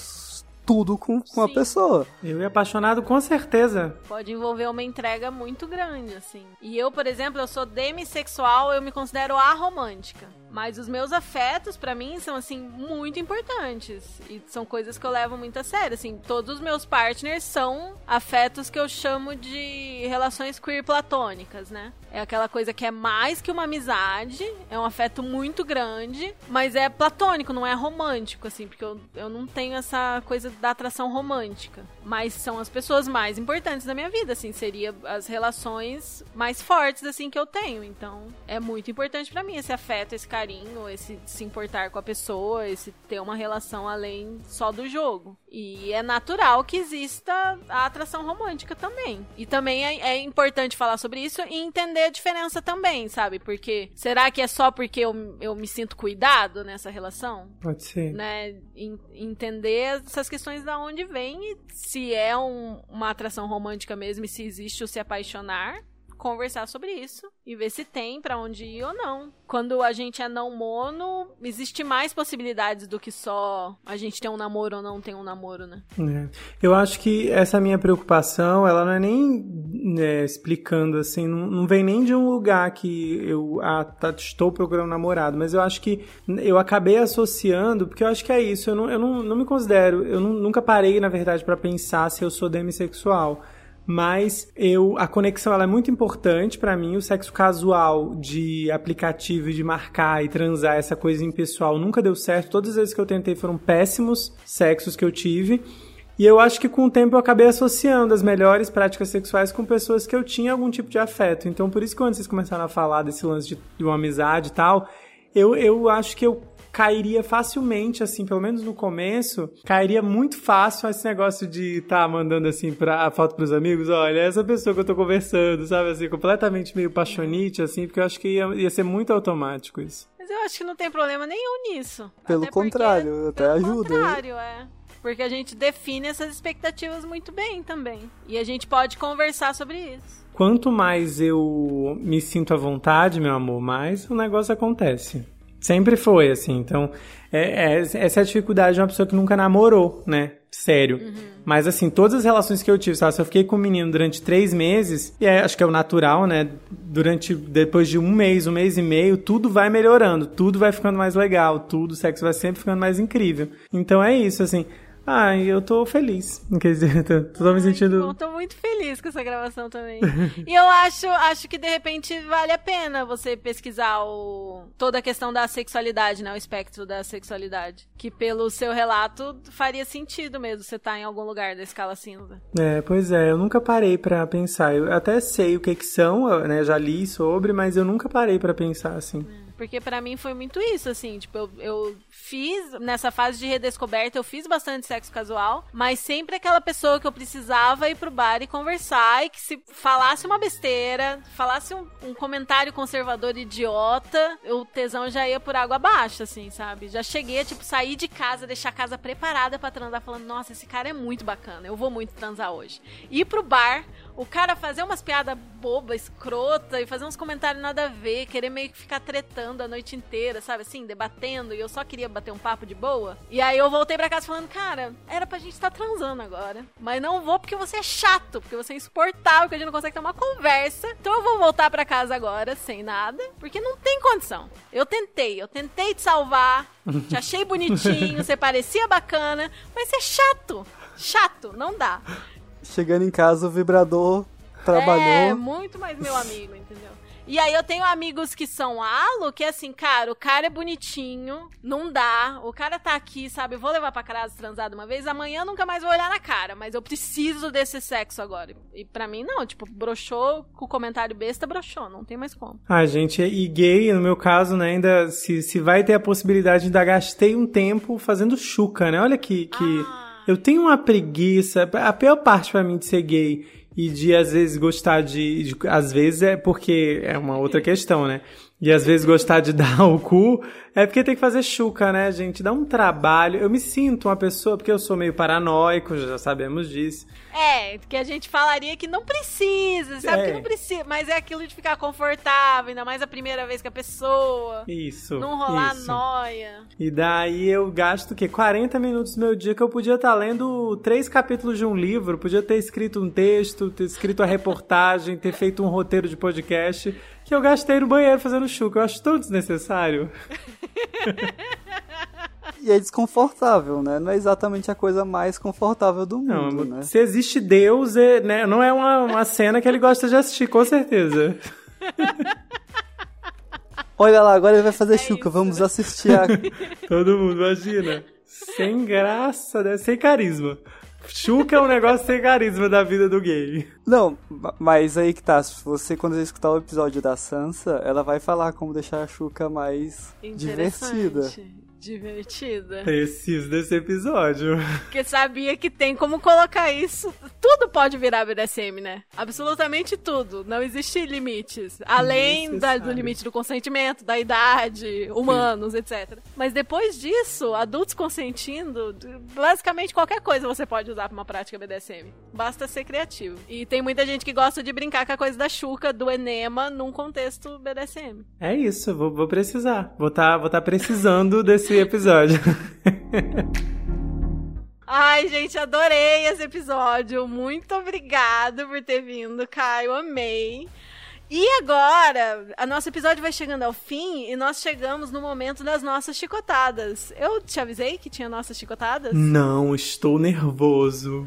tudo com, com a pessoa. Eu ia apaixonado com certeza. Pode envolver uma entrega muito grande, assim. E eu, por exemplo, eu sou demissexual, eu me considero aromântica. Mas os meus afetos, para mim, são, assim, muito importantes. E são coisas que eu levo muito a sério. Assim, todos os meus partners são afetos que eu chamo de relações queer platônicas, né? É aquela coisa que é mais que uma amizade, é um afeto muito grande, mas é platônico, não é romântico, assim, porque eu, eu não tenho essa coisa da atração romântica. Mas são as pessoas mais importantes da minha vida, assim, seria as relações mais fortes, assim, que eu tenho. Então, é muito importante para mim esse afeto, esse carinho carinho, esse se importar com a pessoa, esse ter uma relação além só do jogo. E é natural que exista a atração romântica também. E também é, é importante falar sobre isso e entender a diferença também, sabe? Porque será que é só porque eu, eu me sinto cuidado nessa relação? Pode ser. Né? entender essas questões da onde vem e se é um, uma atração romântica mesmo e se existe o se apaixonar conversar sobre isso e ver se tem para onde ir ou não. Quando a gente é não mono, existe mais possibilidades do que só a gente ter um namoro ou não ter um namoro, né? É. Eu acho que essa minha preocupação, ela não é nem né, explicando assim, não, não, vem nem de um lugar que eu ah, tá, estou procurando um namorado, mas eu acho que eu acabei associando, porque eu acho que é isso, eu não, eu não, não me considero, eu não, nunca parei, na verdade, para pensar se eu sou demissexual mas eu a conexão ela é muito importante para mim. O sexo casual de aplicativo de marcar e transar essa coisa impessoal nunca deu certo. Todas as vezes que eu tentei foram péssimos sexos que eu tive. E eu acho que com o tempo eu acabei associando as melhores práticas sexuais com pessoas que eu tinha algum tipo de afeto. Então por isso que quando vocês começaram a falar desse lance de, de uma amizade e tal, eu, eu acho que eu cairia facilmente, assim, pelo menos no começo, cairia muito fácil esse negócio de tá mandando assim pra, a foto pros amigos, olha, essa pessoa que eu tô conversando, sabe, assim, completamente meio paixonite, assim, porque eu acho que ia, ia ser muito automático isso. Mas eu acho que não tem problema nenhum nisso. Pelo até contrário, até pelo ajuda. Pelo contrário, é. Porque a gente define essas expectativas muito bem também. E a gente pode conversar sobre isso. Quanto mais eu me sinto à vontade, meu amor, mais o negócio acontece. Sempre foi, assim. Então, é, é, essa é a dificuldade de uma pessoa que nunca namorou, né? Sério. Uhum. Mas, assim, todas as relações que eu tive, sabe? Se eu fiquei com um menino durante três meses, e é, acho que é o natural, né? Durante, depois de um mês, um mês e meio, tudo vai melhorando, tudo vai ficando mais legal, tudo, o sexo vai sempre ficando mais incrível. Então, é isso, assim Ah, eu tô feliz. Quer dizer, tô, tô me sentindo. Bom, tô muito feliz com essa gravação também. e eu acho, acho que de repente vale a pena você pesquisar o, toda a questão da sexualidade, né? O espectro da sexualidade. Que pelo seu relato faria sentido mesmo você estar tá em algum lugar da escala cinza. É, pois é, eu nunca parei para pensar. Eu até sei o que que são, né? Já li sobre, mas eu nunca parei para pensar assim. É. Porque para mim foi muito isso, assim, tipo, eu, eu, fiz, nessa fase de redescoberta, eu fiz bastante sexo casual, mas sempre aquela pessoa que eu precisava ir pro bar e conversar, e que se falasse uma besteira, falasse um, um comentário conservador idiota, o tesão já ia por água abaixo, assim, sabe? Já cheguei a, tipo, sair de casa, deixar a casa preparada para transar, falando, nossa, esse cara é muito bacana, eu vou muito transar hoje. Ir pro bar, o cara fazer umas piadas boba, escrota, e fazer uns comentários nada a ver, querer meio que ficar tretando a noite inteira, sabe assim, debatendo, e eu só queria bater um papo de boa. E aí eu voltei pra casa falando, cara, era pra gente estar tá transando agora. Mas não vou porque você é chato, porque você é insuportável, que a gente não consegue ter uma conversa. Então eu vou voltar pra casa agora sem nada, porque não tem condição. Eu tentei, eu tentei te salvar, te achei bonitinho, você parecia bacana, mas você é chato. Chato, não dá. Chegando em casa, o vibrador trabalhou. É, muito mais meu amigo, entendeu? E aí eu tenho amigos que são alo, que é assim, cara, o cara é bonitinho, não dá, o cara tá aqui, sabe, eu vou levar pra casa transado uma vez, amanhã nunca mais vou olhar na cara, mas eu preciso desse sexo agora. E para mim não, tipo, broxou com o comentário besta, broxou, não tem mais como. Ah, gente, e gay, no meu caso, né, ainda se, se vai ter a possibilidade, ainda gastei um tempo fazendo chuca, né, olha que... que... Ah. Eu tenho uma preguiça. A pior parte para mim de ser gay e de às vezes gostar de, de, às vezes é porque é uma outra questão, né? E às vezes gostar de dar o cu é porque tem que fazer chuca, né, gente? Dá um trabalho. Eu me sinto uma pessoa, porque eu sou meio paranoico, já sabemos disso. É, que a gente falaria que não precisa, sabe é. que não precisa, mas é aquilo de ficar confortável, ainda mais a primeira vez que a pessoa. Isso. Não rolar isso. noia. E daí eu gasto o quê? 40 minutos do meu dia que eu podia estar lendo três capítulos de um livro, podia ter escrito um texto, ter escrito a reportagem, ter feito um roteiro de podcast que eu gastei no banheiro fazendo chuca. Eu acho tão desnecessário. E é desconfortável, né? Não é exatamente a coisa mais confortável do mundo, não, né? Se existe Deus, é, né? não é uma, uma cena que ele gosta de assistir, com certeza. Olha lá, agora ele vai fazer é chuca, isso. vamos assistir a... Todo mundo, imagina. Sem graça, né? Sem carisma. Chuca é um negócio sem carisma da vida do gay. Não, mas aí que tá. Se você, quando você escutar o episódio da Sansa, ela vai falar como deixar a Chuca mais divertida divertida. Preciso desse episódio. Porque sabia que tem como colocar isso. Tudo pode virar BDSM, né? Absolutamente tudo. Não existe limites. Além da, do limite do consentimento, da idade, humanos, Sim. etc. Mas depois disso, adultos consentindo, basicamente qualquer coisa você pode usar pra uma prática BDSM. Basta ser criativo. E tem muita gente que gosta de brincar com a coisa da chuca, do enema, num contexto BDSM. É isso, vou, vou precisar. Vou estar tá, vou tá precisando desse esse episódio. Ai, gente, adorei esse episódio. Muito obrigado por ter vindo, Caio. Amei. E agora, a nosso episódio vai chegando ao fim e nós chegamos no momento das nossas chicotadas. Eu te avisei que tinha nossas chicotadas? Não, estou nervoso.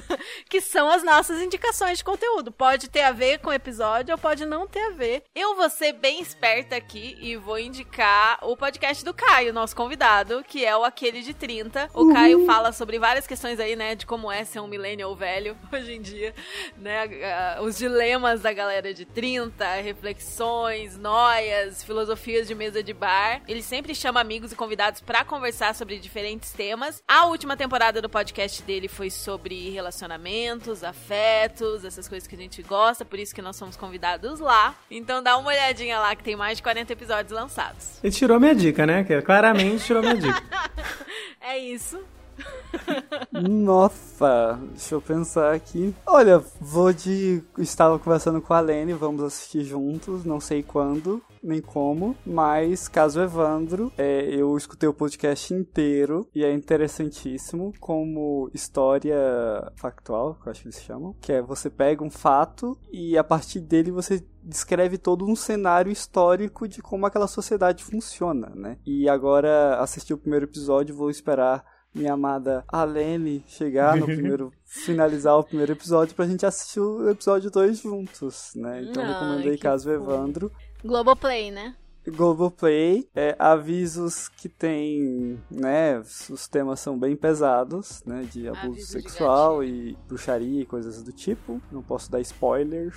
que são as nossas indicações de conteúdo. Pode ter a ver com o episódio ou pode não ter a ver. Eu vou ser bem esperta aqui e vou indicar o podcast do Caio, nosso convidado, que é o Aquele de 30. O uhum. Caio fala sobre várias questões aí, né, de como é ser um millennial velho hoje em dia, né, os dilemas da galera de 30 reflexões, noias, filosofias de mesa de bar. Ele sempre chama amigos e convidados para conversar sobre diferentes temas. A última temporada do podcast dele foi sobre relacionamentos, afetos, essas coisas que a gente gosta, por isso que nós somos convidados lá. Então dá uma olhadinha lá que tem mais de 40 episódios lançados. Ele tirou minha dica, né? Claramente tirou minha dica. é isso. Nossa, deixa eu pensar aqui. Olha, vou de. Estava conversando com a Lene, vamos assistir juntos, não sei quando nem como, mas caso Evandro, é, eu escutei o podcast inteiro e é interessantíssimo como história factual, que eu acho que eles chamam, que é você pega um fato e a partir dele você descreve todo um cenário histórico de como aquela sociedade funciona, né? E agora assisti o primeiro episódio, vou esperar minha amada Alene chegar no primeiro. finalizar o primeiro episódio pra gente assistir o episódio 2 juntos, né? Então recomendei que Caso fofo. Evandro. Globoplay, né? Globoplay, é, avisos que tem, né, os temas são bem pesados, né, de abuso Aviso de sexual e bruxaria e coisas do tipo. Não posso dar spoilers,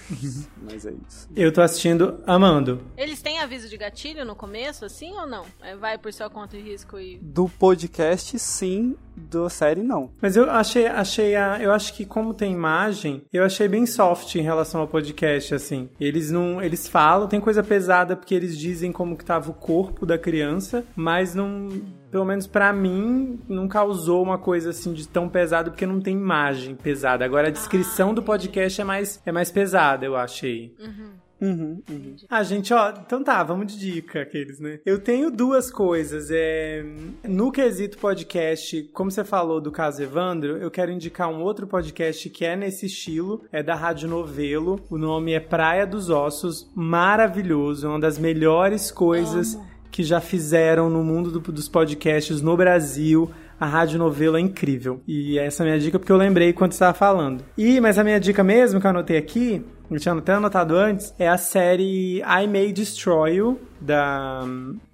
mas é isso. Eu tô assistindo amando. Eles têm aviso de gatilho no começo, assim ou não? É, Vai por sua conta e risco e. Do podcast, sim, da série, não. Mas eu achei, achei a, eu acho que como tem imagem, eu achei bem soft em relação ao podcast, assim. Eles não, eles falam, tem coisa pesada porque eles dizem como que tava o corpo da criança, mas não, pelo menos pra mim, não causou uma coisa assim de tão pesado porque não tem imagem pesada. Agora a descrição do podcast é mais, é mais pesada, eu achei. Uhum, uhum. Ah, gente, ó, então tá, vamos de dica, aqueles, né? Eu tenho duas coisas. É, no quesito podcast, como você falou do caso Evandro, eu quero indicar um outro podcast que é nesse estilo, é da Rádio Novelo. O nome é Praia dos Ossos, maravilhoso, é uma das melhores coisas que já fizeram no mundo do- dos podcasts no Brasil. A Rádio Novelo é incrível. E essa é a minha dica porque eu lembrei quando você estava falando. E, mas a minha dica mesmo, que eu anotei aqui, eu tinha até anotado antes, é a série I May Destroy You, da,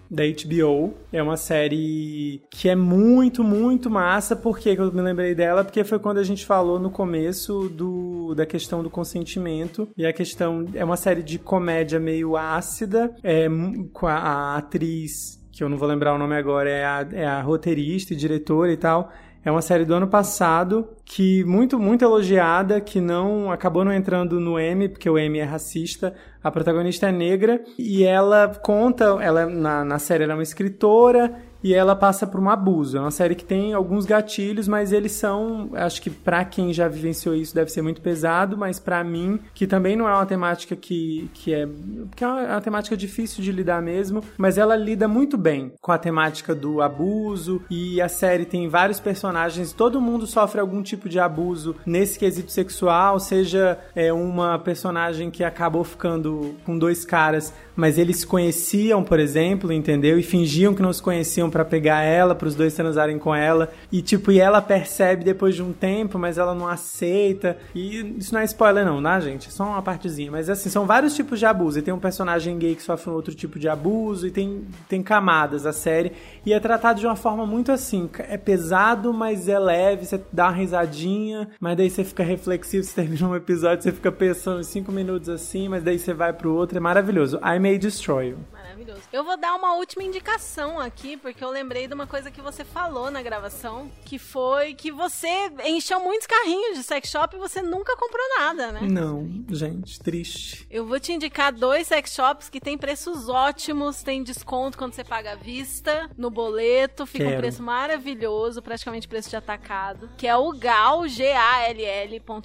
da HBO. É uma série que é muito, muito massa. Por que eu me lembrei dela? Porque foi quando a gente falou no começo do, da questão do consentimento. E a questão é uma série de comédia meio ácida, é, com a, a atriz que eu não vou lembrar o nome agora, é a, é a roteirista e diretora e tal. É uma série do ano passado que muito muito elogiada, que não acabou não entrando no M porque o M é racista. A protagonista é negra e ela conta, ela na, na série ela é uma escritora e ela passa por um abuso. É uma série que tem alguns gatilhos, mas eles são, acho que pra quem já vivenciou isso deve ser muito pesado, mas pra mim, que também não é uma temática que, que é, que é é uma temática difícil de lidar mesmo, mas ela lida muito bem com a temática do abuso e a série tem vários personagens, todo mundo sofre algum tipo de abuso nesse quesito sexual, seja é, uma personagem que acabou ficando com dois caras, mas eles se conheciam, por exemplo, entendeu? E fingiam que não se conheciam pra pegar ela, para os dois transarem com ela. E tipo, e ela percebe depois de um tempo, mas ela não aceita. E isso não é spoiler não, tá, gente? É só uma partezinha, mas assim, são vários tipos de abuso. E tem um personagem gay que sofre um outro tipo de abuso e tem tem camadas a série e é tratado de uma forma muito assim, é pesado, mas é leve, você dá uma risadinha, mas daí você fica reflexivo, você termina um episódio, você fica pensando cinco minutos assim, mas daí você vai pro outro, é maravilhoso. I May Destroy You. Maravilhoso. Eu vou dar uma última indicação aqui, porque eu lembrei de uma coisa que você falou na gravação, que foi que você encheu muitos carrinhos de sex shop e você nunca comprou nada, né? Não, gente, triste. Eu vou te indicar dois sex shops que tem preços ótimos, tem desconto quando você paga à vista, no boleto, fica um Quero. preço maravilhoso, praticamente preço de atacado, que é o gal, G-A-L-L.com.br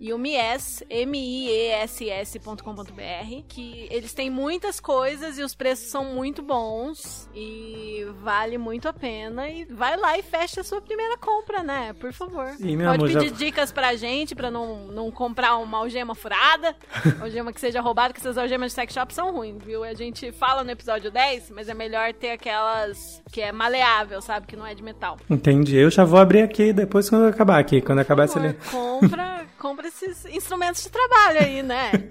e o Mies, M-I-E-S-S.com.br, que eles têm muitas coisas e os preços são muito bons e vale muito a pena e vai lá e fecha a sua primeira compra, né? Por favor. Meu Pode amor, já- pedir dicas pra gente pra não, não comprar uma algema furada, algema que seja roubada, que essas algemas de sex shop são ruins, viu? A gente fala no episódio 10, mas é melhor ter aquelas que é maleável, sabe? Que não é de metal. Entendi. Eu já vou abrir aqui depois quando acabar aqui. Quando acabar li- compra, compra esses instrumentos de trabalho aí, né?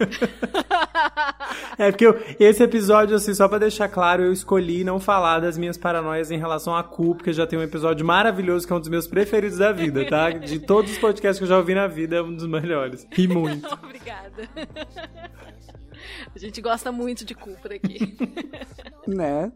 É porque eu- esse episódio, assim, só pra deixar claro, eu escolhi não falar das minhas paranoias em relação à cu, porque já tem um episódio maravilhoso que é um dos meus preferidos da vida, tá? De todos os podcasts que eu já ouvi na vida, é um dos melhores. Ri muito. Obrigada. A gente gosta muito de cu por aqui. Né?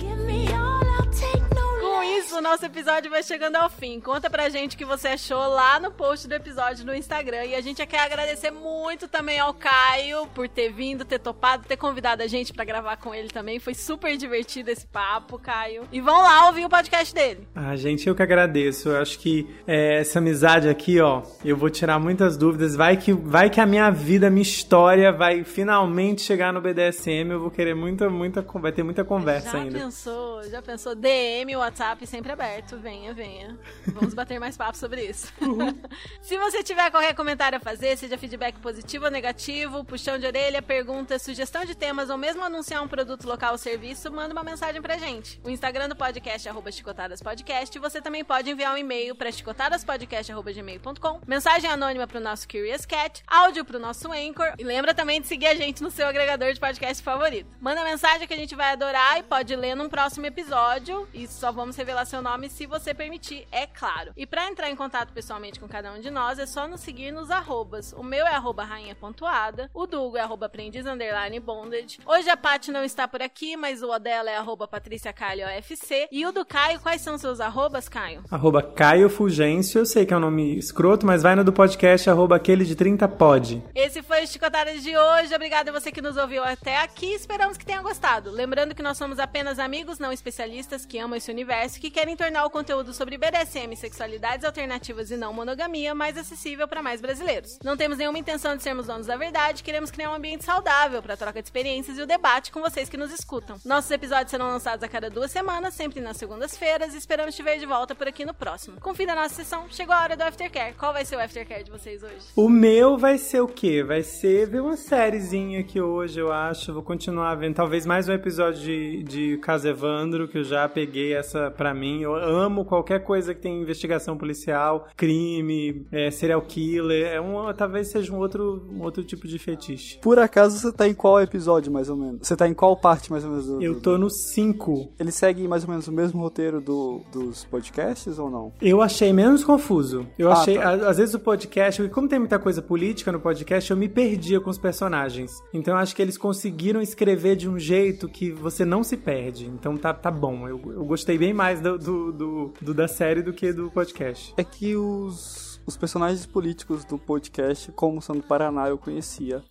Give me all, I'll take no Com isso, o nosso episódio vai chegando ao fim. Conta pra gente o que você achou lá no post do episódio no Instagram. E a gente quer agradecer muito também ao Caio por ter vindo, ter topado, ter convidado a gente pra gravar com ele também. Foi super divertido esse papo, Caio. E vão lá ouvir o podcast dele. Ah, gente, eu que agradeço. Eu acho que é, essa amizade aqui, ó, eu vou tirar muitas dúvidas. Vai que, vai que a minha vida, minha história vai finalmente chegar no BDSM. Eu vou querer muita, muita, vai ter muita conversa Já ainda. pensou, já pensou? DM, WhatsApp sem sempre aberto. Venha, venha. Vamos bater mais papo sobre isso. Se você tiver qualquer comentário a fazer, seja feedback positivo ou negativo, puxão de orelha, pergunta, sugestão de temas ou mesmo anunciar um produto local ou serviço, manda uma mensagem pra gente. O Instagram do podcast é arroba chicotadaspodcast. Você também pode enviar um e-mail pra chicotadaspodcast.gmail.com, mensagem anônima pro nosso Curious Cat, áudio pro nosso Anchor e lembra também de seguir a gente no seu agregador de podcast favorito. Manda mensagem que a gente vai adorar e pode ler num próximo episódio e só vamos revelar seu nome se você permitir, é claro. E pra entrar em contato pessoalmente com cada um de nós, é só nos seguir nos arrobas. O meu é arroba rainha pontuada, o Dugo é arroba aprendiz underline bondage. Hoje a Paty não está por aqui, mas o dela é arroba Patrícia Calho OFC. E o do Caio, quais são seus arrobas, Caio? Arroba Caio Fulgêncio, eu sei que é um nome escroto, mas vai no do podcast arroba aquele de 30 pod. Esse foi o Chicotadas de hoje. Obrigada a você que nos ouviu até aqui. Esperamos que tenha gostado. Lembrando que nós somos apenas amigos não especialistas que amam esse universo que querem tornar o conteúdo sobre BDSM, sexualidades alternativas e não monogamia mais acessível para mais brasileiros. Não temos nenhuma intenção de sermos donos da verdade, queremos criar um ambiente saudável para troca de experiências e o debate com vocês que nos escutam. Nossos episódios serão lançados a cada duas semanas, sempre nas segundas-feiras, e esperamos te ver de volta por aqui no próximo. Confira a nossa sessão, chegou a hora do Aftercare. Qual vai ser o Aftercare de vocês hoje? O meu vai ser o quê? Vai ser ver uma sériezinha aqui hoje, eu acho. Vou continuar vendo. Talvez mais um episódio de, de Caso Evandro, que eu já peguei essa pra mim. Eu amo qualquer coisa que tem investigação policial, crime, é, serial killer. É um, talvez seja um outro, um outro tipo de fetiche. Por acaso você tá em qual episódio, mais ou menos? Você tá em qual parte, mais ou menos? Do, Eu tô no 5. Ele segue mais ou menos o mesmo roteiro do, dos podcasts ou não? Eu achei menos confuso. Eu Ah, achei, tá. às vezes o podcast, como tem muita coisa política no podcast, eu me perdia com os personagens. Então eu acho que eles conseguiram escrever de um jeito que você não se perde. Então tá, tá bom. Eu, eu gostei bem mais do, do, do- do da série do que do podcast. É que os, os personagens políticos do podcast, como são do Paraná, eu conhecia.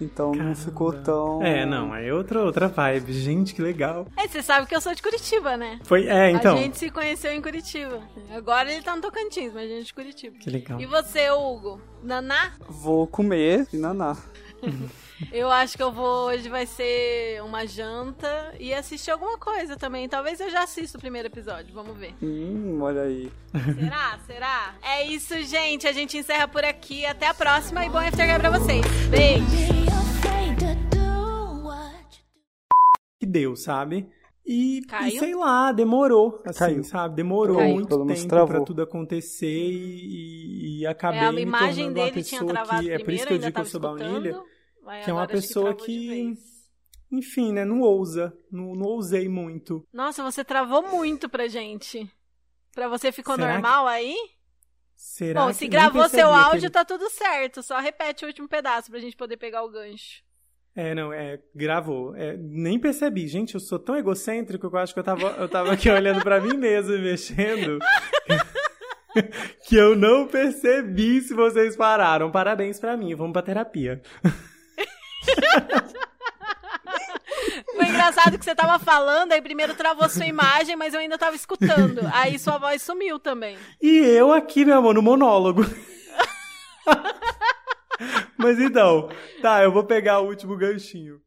Então não ficou tão. É, não, é outra, outra vibe. Gente, que legal. É, você sabe que eu sou de Curitiba, né? Foi, é, então. A gente se conheceu em Curitiba. Agora ele tá no Tocantins, mas a gente é de Curitiba. Que legal. E você, Hugo? Naná? Vou comer e naná. Eu acho que eu vou. Hoje vai ser uma janta e assistir alguma coisa também. Talvez eu já assista o primeiro episódio. Vamos ver. Hum, olha aí. Será? Será? É isso, gente. A gente encerra por aqui. Até a próxima e bom aftercare pra vocês. Beijo! Que deu, sabe? E, e sei lá, demorou, assim, Caiu. sabe? Demorou Caiu. muito tempo pra tudo acontecer e, e, e acabei É, a me imagem tornando uma dele tinha pessoa travado que é primeiro, por isso que eu ainda digo que eu sou baunilha, Vai, que é uma pessoa que- enfim, né? Não ousa, não, não ousei muito. Nossa, você travou muito pra gente. Pra você ficou Será normal aí? Será Bom, que se gravou seu áudio, aquele- tá tudo certo. Só repete o último pedaço pra gente poder pegar o gancho. É, não, é, gravou. É, nem percebi. Gente, eu sou tão egocêntrico que eu acho que eu tava, eu tava aqui olhando pra mim mesmo e mexendo. que eu não percebi se vocês pararam. Parabéns pra mim. Vamos pra terapia. Foi engraçado que você tava falando, aí primeiro travou sua imagem, mas eu ainda tava escutando. Aí sua voz sumiu também. E eu aqui, meu amor, no monólogo. Mas então, tá, eu vou pegar o último ganchinho.